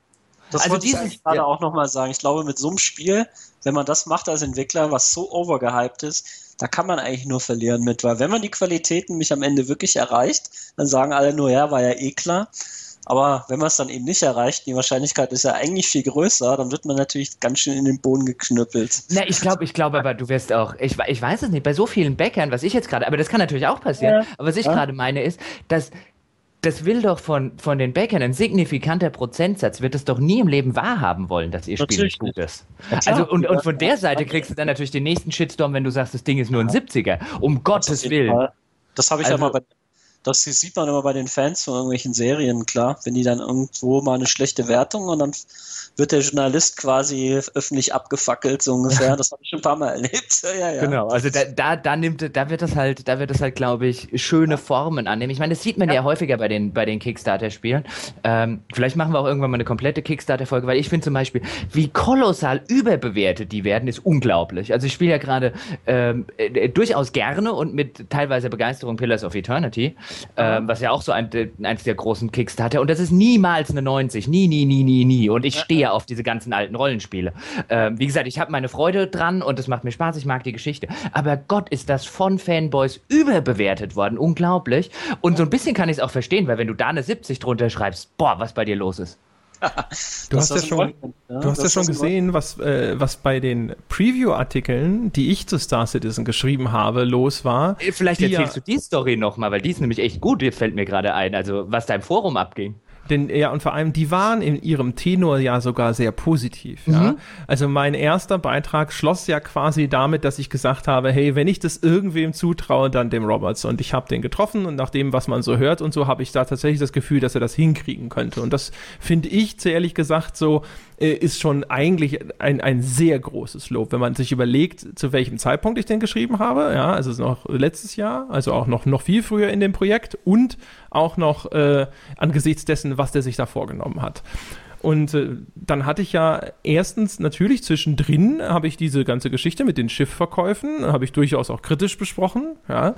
Das also wollte dieses, ich gerade ja. auch nochmal sagen. Ich glaube, mit so einem Spiel, wenn man das macht als Entwickler, was so overgehypt ist, da kann man eigentlich nur verlieren mit, weil wenn man die Qualitäten mich am Ende wirklich erreicht, dann sagen alle nur, ja, war ja eh klar. Aber wenn man es dann eben nicht erreicht, die Wahrscheinlichkeit ist ja eigentlich viel größer, dann wird man natürlich ganz schön in den Boden geknüppelt. Na, ich glaube, ich glaube aber, du wirst auch, ich, ich weiß es nicht, bei so vielen Bäckern, was ich jetzt gerade, aber das kann natürlich auch passieren, ja. aber was ich ja. gerade meine ist, dass das will doch von, von den Bäckern ein signifikanter Prozentsatz, wird es doch nie im Leben wahrhaben wollen, dass ihr Spiel nicht gut ist. Also, und, und von der Seite kriegst du dann natürlich den nächsten Shitstorm, wenn du sagst, das Ding ist nur ein 70er. Um Gottes Willen. Das habe ich also, ja mal bei Das sieht man immer bei den Fans von irgendwelchen Serien, klar. Wenn die dann irgendwo mal eine schlechte Wertung und dann wird der Journalist quasi öffentlich abgefackelt, so ungefähr. Das habe ich schon ein paar Mal erlebt. Ja, ja. Genau, also da, da, da nimmt, da wird das halt, da wird das halt, glaube ich, schöne Formen annehmen. Ich meine, das sieht man ja, ja häufiger bei den, bei den Kickstarter-Spielen. Ähm, vielleicht machen wir auch irgendwann mal eine komplette Kickstarter-Folge, weil ich finde zum Beispiel, wie kolossal überbewertet die werden, ist unglaublich. Also ich spiele ja gerade ähm, äh, durchaus gerne und mit teilweise Begeisterung Pillars of Eternity, ähm, was ja auch so ein, eins der großen Kickstarter und das ist niemals eine 90, nie, nie, nie, nie, nie. Und ich stehe auf diese ganzen alten Rollenspiele. Ähm, wie gesagt, ich habe meine Freude dran und es macht mir Spaß, ich mag die Geschichte. Aber Gott, ist das von Fanboys überbewertet worden. Unglaublich. Und so ein bisschen kann ich es auch verstehen, weil wenn du da eine 70 drunter schreibst, boah, was bei dir los ist. Du hast ja schon, ja, du hast ja schon gesehen, was, äh, was bei den Preview-Artikeln, die ich zu Star Citizen geschrieben habe, los war. Äh, vielleicht erzählst ja, du die Story nochmal, weil die ist nämlich echt gut, fällt mir gerade ein. Also, was da im Forum abging. Denn ja, und vor allem, die waren in ihrem Tenor ja sogar sehr positiv. Mhm. Ja? Also mein erster Beitrag schloss ja quasi damit, dass ich gesagt habe, hey, wenn ich das irgendwem zutraue, dann dem Roberts. Und ich habe den getroffen und nach dem, was man so hört und so, habe ich da tatsächlich das Gefühl, dass er das hinkriegen könnte. Und das finde ich, zu ehrlich gesagt, so äh, ist schon eigentlich ein, ein sehr großes Lob, wenn man sich überlegt, zu welchem Zeitpunkt ich den geschrieben habe. Ja, also noch letztes Jahr, also auch noch, noch viel früher in dem Projekt und auch noch äh, angesichts dessen, was der sich da vorgenommen hat. Und äh, dann hatte ich ja erstens natürlich zwischendrin habe ich diese ganze Geschichte mit den Schiffverkäufen, habe ich durchaus auch kritisch besprochen, ja.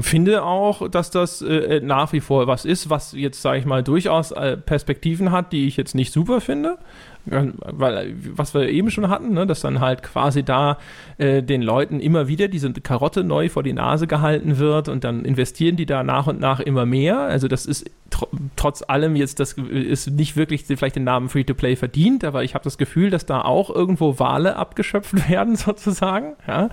Finde auch, dass das äh, nach wie vor was ist, was jetzt, sage ich mal, durchaus äh, Perspektiven hat, die ich jetzt nicht super finde weil, was wir eben schon hatten, ne, dass dann halt quasi da äh, den Leuten immer wieder diese Karotte neu vor die Nase gehalten wird und dann investieren die da nach und nach immer mehr. Also das ist tr trotz allem jetzt, das ist nicht wirklich vielleicht den Namen Free-to-Play verdient, aber ich habe das Gefühl, dass da auch irgendwo Wale abgeschöpft werden sozusagen. Ja?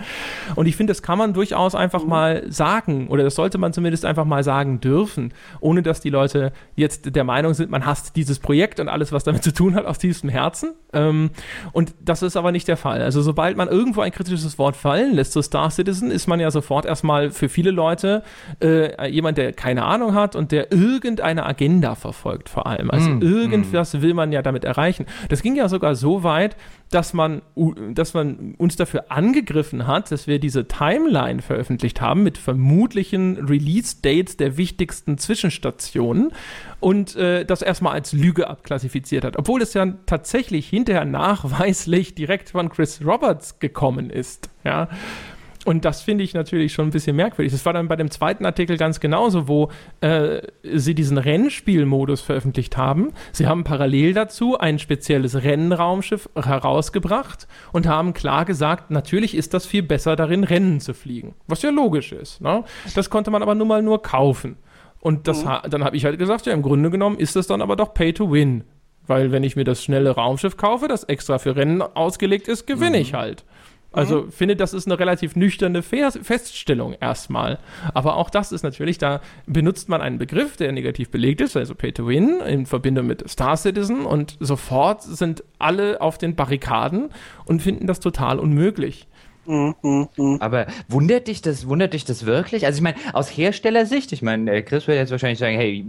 Und ich finde, das kann man durchaus einfach mal sagen oder das sollte man zumindest einfach mal sagen dürfen, ohne dass die Leute jetzt der Meinung sind, man hasst dieses Projekt und alles, was damit zu tun hat, aus tiefstem Herzen Herzen. Ähm, und das ist aber nicht der Fall. Also sobald man irgendwo ein kritisches Wort fallen lässt zu Star Citizen, ist man ja sofort erstmal für viele Leute äh, jemand, der keine Ahnung hat und der irgendeine Agenda verfolgt vor allem. Also mm, irgendwas mm. will man ja damit erreichen. Das ging ja sogar so weit, dass man, dass man uns dafür angegriffen hat, dass wir diese Timeline veröffentlicht haben mit vermutlichen Release-Dates der wichtigsten Zwischenstationen und äh, das erstmal als Lüge abklassifiziert hat, obwohl es ja tatsächlich hinterher nachweislich direkt von Chris Roberts gekommen ist. Ja. Und das finde ich natürlich schon ein bisschen merkwürdig. Das war dann bei dem zweiten Artikel ganz genauso, wo äh, sie diesen Rennspielmodus veröffentlicht haben. Sie haben parallel dazu ein spezielles Rennraumschiff herausgebracht und haben klar gesagt, natürlich ist das viel besser darin, Rennen zu fliegen. Was ja logisch ist. Ne? Das konnte man aber nun mal nur kaufen. Und das, mhm. dann habe ich halt gesagt, ja, im Grunde genommen ist das dann aber doch Pay to Win. Weil wenn ich mir das schnelle Raumschiff kaufe, das extra für Rennen ausgelegt ist, gewinne mhm. ich halt. Also mhm. finde, das ist eine relativ nüchterne Feststellung erstmal. Aber auch das ist natürlich, da benutzt man einen Begriff, der negativ belegt ist, also Pay to Win in Verbindung mit Star Citizen und sofort sind alle auf den Barrikaden und finden das total unmöglich. Aber wundert dich das, wundert dich das wirklich? Also ich meine, aus Herstellersicht, ich meine, Chris wird jetzt wahrscheinlich sagen, hey,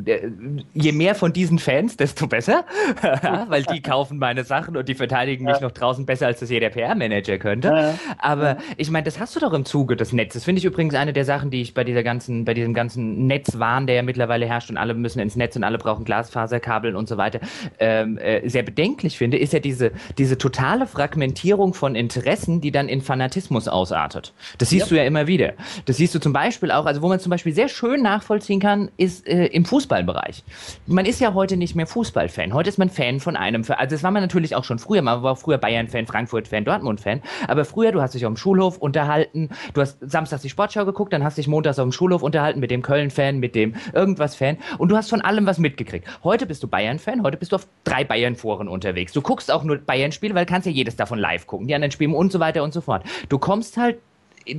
je mehr von diesen Fans, desto besser, weil die kaufen meine Sachen und die verteidigen mich noch draußen besser, als das jeder PR-Manager könnte. Aber ich meine, das hast du doch im Zuge des Netzes. Finde ich übrigens eine der Sachen, die ich bei dieser ganzen, bei diesem ganzen Netzwahn, der ja mittlerweile herrscht und alle müssen ins Netz und alle brauchen Glasfaserkabel und so weiter, ähm, äh, sehr bedenklich finde, ist ja diese, diese totale Fragmentierung von Interessen, die dann in Fanatismus Fanatismus ausartet. Das siehst ja. du ja immer wieder. Das siehst du zum Beispiel auch, also wo man zum Beispiel sehr schön nachvollziehen kann, ist äh, im Fußballbereich. Man ist ja heute nicht mehr Fußballfan. Heute ist man Fan von einem. Also das war man natürlich auch schon früher. Man war früher Bayern-Fan, Frankfurt-Fan, Dortmund-Fan. Aber früher, du hast dich auf dem Schulhof unterhalten, du hast samstags die Sportschau geguckt, dann hast dich montags auf dem Schulhof unterhalten mit dem Köln-Fan, mit dem irgendwas-Fan und du hast von allem was mitgekriegt. Heute bist du Bayern-Fan, heute bist du auf drei Bayern-Foren unterwegs. Du guckst auch nur Bayern-Spiele, weil kannst ja jedes davon live gucken, die anderen Spiele und so weiter und so fort. Du kommst halt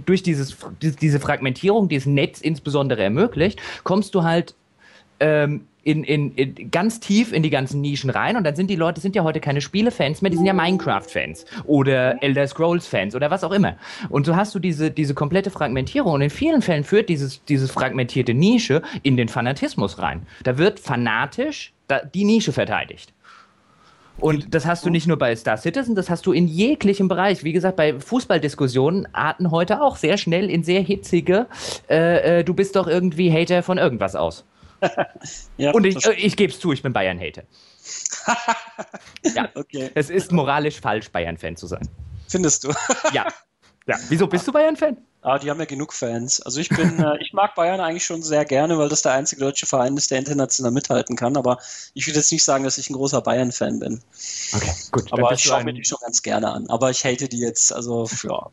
durch dieses, diese Fragmentierung, die das Netz insbesondere ermöglicht, kommst du halt ähm, in, in, in, ganz tief in die ganzen Nischen rein und dann sind die Leute, sind ja heute keine Spiele-Fans mehr, die sind ja Minecraft-Fans oder Elder Scrolls-Fans oder was auch immer. Und so hast du diese, diese komplette Fragmentierung und in vielen Fällen führt dieses, dieses fragmentierte Nische in den Fanatismus rein. Da wird fanatisch die Nische verteidigt. Und das hast du nicht nur bei Star Citizen, das hast du in jeglichem Bereich. Wie gesagt, bei Fußballdiskussionen arten heute auch sehr schnell in sehr hitzige, äh, äh, du bist doch irgendwie Hater von irgendwas aus. ja, Und ich, äh, ich gebe es zu, ich bin Bayern-Hater. ja, okay. Es ist moralisch falsch, Bayern-Fan zu sein. Findest du? ja. ja. Wieso bist du Bayern-Fan? Ah, die haben ja genug Fans. Also ich bin, äh, ich mag Bayern eigentlich schon sehr gerne, weil das der einzige deutsche Verein ist, der international mithalten kann. Aber ich will jetzt nicht sagen, dass ich ein großer Bayern-Fan bin. Okay, gut. Aber ich schaue mir die schon ganz gerne an. Aber ich hate die jetzt, also ja.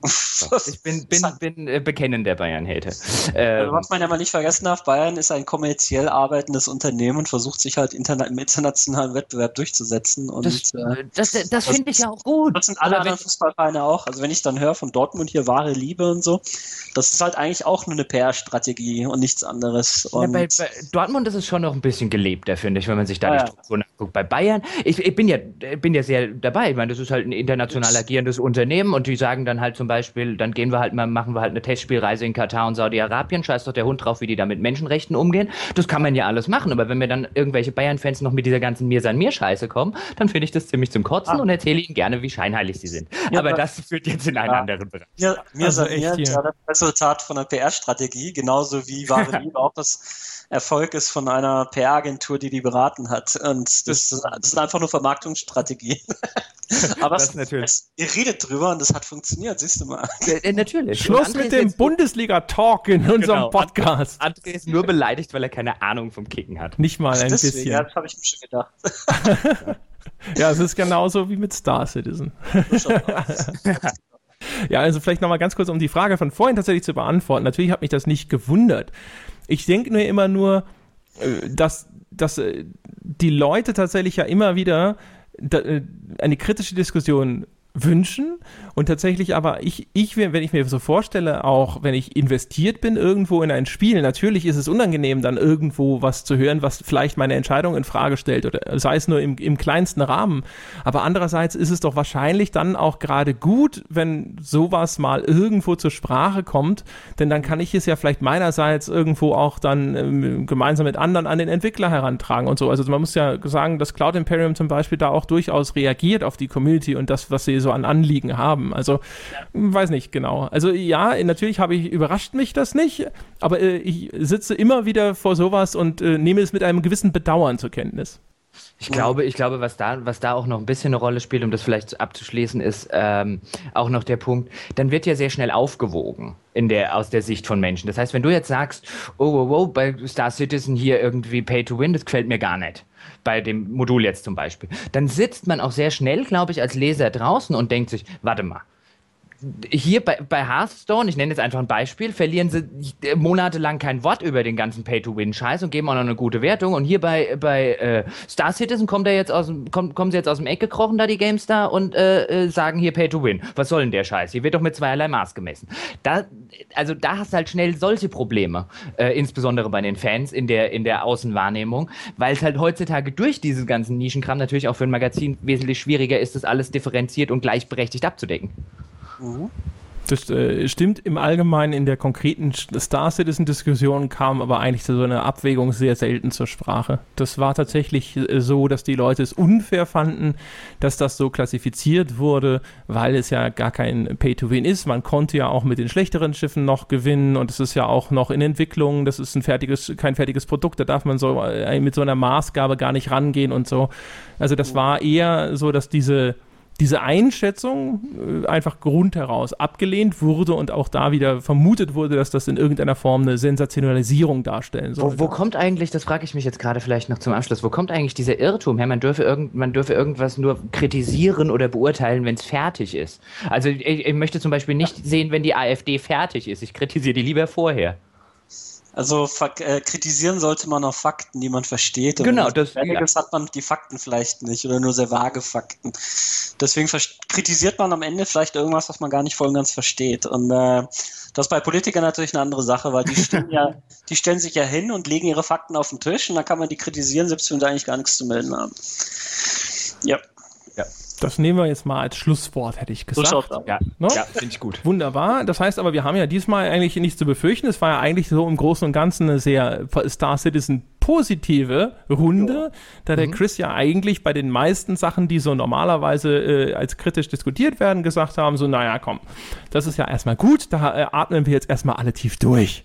ich bin, bin, bin äh, bekennender Bayern-Hater. Ähm, also, was man ja mal nicht vergessen darf, Bayern ist ein kommerziell arbeitendes Unternehmen und versucht sich halt interna im internationalen Wettbewerb durchzusetzen. Und, das, äh, das, das, das finde ich ja auch gut. Das sind alle anderen Fußballvereine auch. Also wenn ich dann höre von Dortmund hier wahre Liebe und so, das ist halt eigentlich auch nur eine PR-Strategie und nichts anderes. Und ja, bei, bei, Dortmund ist es schon noch ein bisschen gelebter, finde ich, wenn man sich da ja, die Struktur ja. nachguckt. Bei Bayern, ich, ich, bin, ja, bin ja sehr dabei. Ich meine, das ist halt ein international agierendes Unternehmen und die sagen dann halt zum Beispiel, dann gehen wir halt mal, machen wir halt eine Testspielreise in Katar und Saudi-Arabien, scheißt doch der Hund drauf, wie die da mit Menschenrechten umgehen. Das kann man ja alles machen, aber wenn mir dann irgendwelche Bayern-Fans noch mit dieser ganzen Mir san mir Scheiße kommen, dann finde ich das ziemlich zum Kotzen ah. und erzähle ihnen gerne, wie scheinheilig sie sind. Ja, aber, aber das führt jetzt in einen anderen Bereich. Ja, mir also mir, ja, das Resultat von einer PR-Strategie, genauso wie wahre Liebe auch das Erfolg ist von einer PR-Agentur, die die beraten hat. Und das, das, sind einfach nur Vermarktungsstrategien. Aber das es, natürlich. Es, ihr redet drüber und das hat funktioniert, siehst du mal. Ja, natürlich. Schluss mit dem Bundesliga-Talk in unserem genau. Podcast. André ist nur beleidigt, weil er keine Ahnung vom Kicken hat. Nicht mal ein deswegen, bisschen. Ja, das habe ich mir schon gedacht. ja, es ist genauso wie mit Star Citizen. Ja, also vielleicht nochmal ganz kurz, um die Frage von vorhin tatsächlich zu beantworten. Natürlich hat mich das nicht gewundert. Ich denke nur immer nur, äh, dass, dass äh, die Leute tatsächlich ja immer wieder äh, eine kritische Diskussion wünschen und tatsächlich aber ich, ich, wenn ich mir so vorstelle, auch wenn ich investiert bin irgendwo in ein Spiel, natürlich ist es unangenehm, dann irgendwo was zu hören, was vielleicht meine Entscheidung in Frage stellt oder sei es nur im, im kleinsten Rahmen. Aber andererseits ist es doch wahrscheinlich dann auch gerade gut, wenn sowas mal irgendwo zur Sprache kommt, denn dann kann ich es ja vielleicht meinerseits irgendwo auch dann ähm, gemeinsam mit anderen an den Entwickler herantragen und so. Also man muss ja sagen, dass Cloud Imperium zum Beispiel da auch durchaus reagiert auf die Community und das, was sie so an Anliegen haben. Also, weiß nicht genau. Also ja, natürlich habe ich, überrascht mich das nicht, aber äh, ich sitze immer wieder vor sowas und äh, nehme es mit einem gewissen Bedauern zur Kenntnis. Ich glaube, ich glaube, was da, was da auch noch ein bisschen eine Rolle spielt, um das vielleicht abzuschließen, ist ähm, auch noch der Punkt, dann wird ja sehr schnell aufgewogen in der, aus der Sicht von Menschen. Das heißt, wenn du jetzt sagst, oh, oh, oh, bei Star Citizen hier irgendwie Pay to Win, das gefällt mir gar nicht bei dem Modul jetzt zum Beispiel, dann sitzt man auch sehr schnell, glaube ich, als Leser draußen und denkt sich, warte mal, hier bei, bei Hearthstone, ich nenne jetzt einfach ein Beispiel, verlieren sie monatelang kein Wort über den ganzen Pay-to-Win-Scheiß und geben auch noch eine gute Wertung. Und hier bei, bei äh, Star Citizen kommt er jetzt aus, kommt, kommen sie jetzt aus dem Eck gekrochen, da die GameStar, und äh, äh, sagen hier Pay-to-Win. Was soll denn der Scheiß? Hier wird doch mit zweierlei Maß gemessen. Da, also da hast du halt schnell solche Probleme, äh, insbesondere bei den Fans in der, in der Außenwahrnehmung, weil es halt heutzutage durch diesen ganzen Nischenkram natürlich auch für ein Magazin wesentlich schwieriger ist, das alles differenziert und gleichberechtigt abzudecken. Mhm. Das äh, stimmt im Allgemeinen in der konkreten Star Citizen-Diskussion kam aber eigentlich so eine Abwägung sehr selten zur Sprache. Das war tatsächlich äh, so, dass die Leute es unfair fanden, dass das so klassifiziert wurde, weil es ja gar kein Pay-to-Win ist. Man konnte ja auch mit den schlechteren Schiffen noch gewinnen und es ist ja auch noch in Entwicklung. Das ist ein fertiges, kein fertiges Produkt. Da darf man so äh, mit so einer Maßgabe gar nicht rangehen und so. Also das war eher so, dass diese diese Einschätzung äh, einfach Grund heraus abgelehnt wurde und auch da wieder vermutet wurde, dass das in irgendeiner Form eine Sensationalisierung darstellen soll. Wo, wo, kommt eigentlich, das frage ich mich jetzt gerade vielleicht noch zum Abschluss, wo kommt eigentlich dieser Irrtum her, man dürfe, irgend, man dürfe irgendwas nur kritisieren oder beurteilen, wenn es fertig ist? Also ich, ich möchte zum Beispiel nicht sehen, wenn die AfD fertig ist. Ich kritisiere die lieber vorher. Also äh, kritisieren sollte man auf Fakten, die man versteht. genau, das ja. hat man die Fakten vielleicht nicht oder nur sehr vage Fakten. Deswegen kritisiert man am Ende vielleicht irgendwas, was man gar nicht voll und ganz versteht. Und äh, das ist bei Politikern natürlich eine andere Sache, weil die stellen ja, die stellen sich ja hin und legen ihre Fakten auf den Tisch und dann kann man die kritisieren, selbst wenn sie eigentlich gar nichts zu melden haben. Ja. Das nehmen wir jetzt mal als Schlusswort, hätte ich gesagt. So ja, no? ja finde ich gut. Wunderbar. Das heißt aber, wir haben ja diesmal eigentlich nichts zu befürchten. Es war ja eigentlich so im Großen und Ganzen eine sehr Star Citizen positive Runde, da der mhm. Chris ja eigentlich bei den meisten Sachen, die so normalerweise äh, als kritisch diskutiert werden, gesagt haben, so, naja, komm, das ist ja erstmal gut, da äh, atmen wir jetzt erstmal alle tief durch.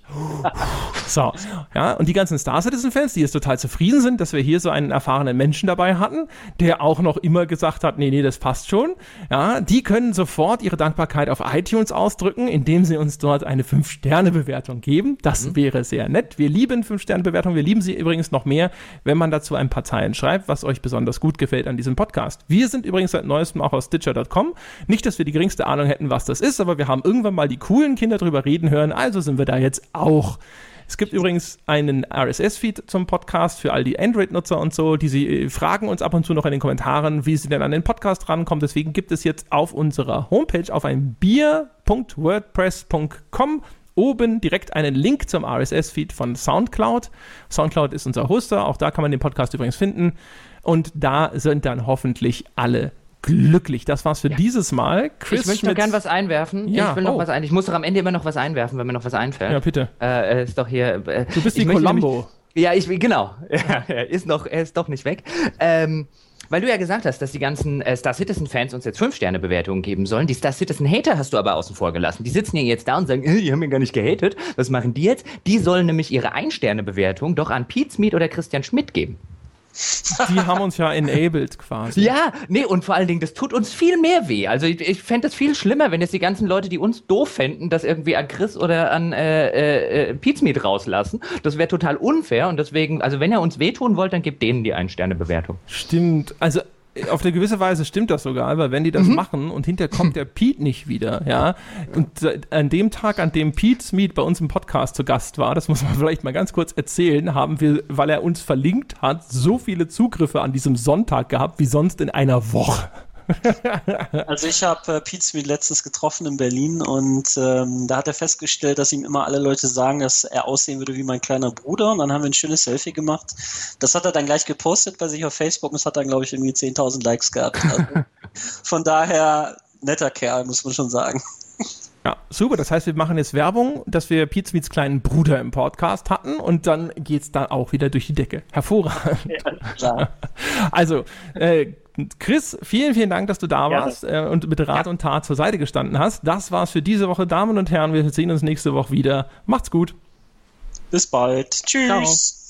so, ja, und die ganzen Star Citizen-Fans, die jetzt total zufrieden sind, dass wir hier so einen erfahrenen Menschen dabei hatten, der auch noch immer gesagt hat, nee, nee, das passt schon, ja, die können sofort ihre Dankbarkeit auf iTunes ausdrücken, indem sie uns dort eine 5-Sterne-Bewertung geben. Das mhm. wäre sehr nett. Wir lieben 5-Sterne-Bewertungen, wir lieben sie übrigens noch mehr, wenn man dazu ein paar Zeilen schreibt, was euch besonders gut gefällt an diesem Podcast. Wir sind übrigens seit neuestem auch aus Stitcher.com. Nicht, dass wir die geringste Ahnung hätten, was das ist, aber wir haben irgendwann mal die coolen Kinder drüber reden hören, also sind wir da jetzt auch. Es gibt übrigens einen RSS-Feed zum Podcast für all die Android-Nutzer und so. Die sie äh, fragen uns ab und zu noch in den Kommentaren, wie sie denn an den Podcast rankommen. Deswegen gibt es jetzt auf unserer Homepage auf ein bier.wordpress.com oben direkt einen Link zum RSS-Feed von SoundCloud. SoundCloud ist unser Hoster, auch da kann man den Podcast übrigens finden. Und da sind dann hoffentlich alle glücklich. Das war's für ja. dieses Mal. Chris ich möchte noch gern was einwerfen. Ja. Ich will noch oh. was ein. Ich muss doch am Ende immer noch was einwerfen, wenn mir noch was einfällt. Ja, bitte. Äh, ist doch hier. Äh, du bist wie Columbo. ja, ich genau. Ja, er ist noch, er ist doch nicht weg. Ähm, weil du ja gesagt hast, dass die ganzen äh, Star Citizen-Fans uns jetzt 5-Sterne-Bewertungen geben sollen. Die Star Citizen-Hater hast du aber außen vor gelassen. Die sitzen ja jetzt da und sagen, äh, die haben mir gar nicht gehatet. Was machen die jetzt? Die sollen nämlich ihre Ein-Sterne-Bewertung doch an Pete Smith oder Christian Schmidt geben. Die haben uns ja enabled quasi. Ja, nee, und vor allen Dingen, das tut uns viel mehr weh. Also ich, ich fände es viel schlimmer, wenn jetzt die ganzen Leute, die uns doof fänden, das irgendwie an Chris oder an äh, äh, Pizmeet rauslassen. Das wäre total unfair und deswegen, also wenn ihr uns wehtun wollt, dann gebt denen die Ein-Sterne-Bewertung. Stimmt. Also auf eine gewisse Weise stimmt das sogar, weil wenn die das mhm. machen und hinterher kommt der Pete nicht wieder, ja, und an dem Tag, an dem Pete Smith bei uns im Podcast zu Gast war, das muss man vielleicht mal ganz kurz erzählen, haben wir, weil er uns verlinkt hat, so viele Zugriffe an diesem Sonntag gehabt wie sonst in einer Woche. also ich habe äh, Pete Smith letztens getroffen in Berlin und ähm, da hat er festgestellt, dass ihm immer alle Leute sagen, dass er aussehen würde wie mein kleiner Bruder und dann haben wir ein schönes Selfie gemacht. Das hat er dann gleich gepostet bei sich auf Facebook und es hat dann, glaube ich, irgendwie 10.000 Likes gehabt. Also von daher netter Kerl, muss man schon sagen. Ja, super. Das heißt, wir machen jetzt Werbung, dass wir Pete Smiths kleinen Bruder im Podcast hatten und dann geht es dann auch wieder durch die Decke. Hervorragend. Ja. Also, äh, Chris, vielen, vielen Dank, dass du da Gerne. warst äh, und mit Rat ja. und Tat zur Seite gestanden hast. Das war's für diese Woche, Damen und Herren. Wir sehen uns nächste Woche wieder. Macht's gut. Bis bald. Tschüss. Ciao.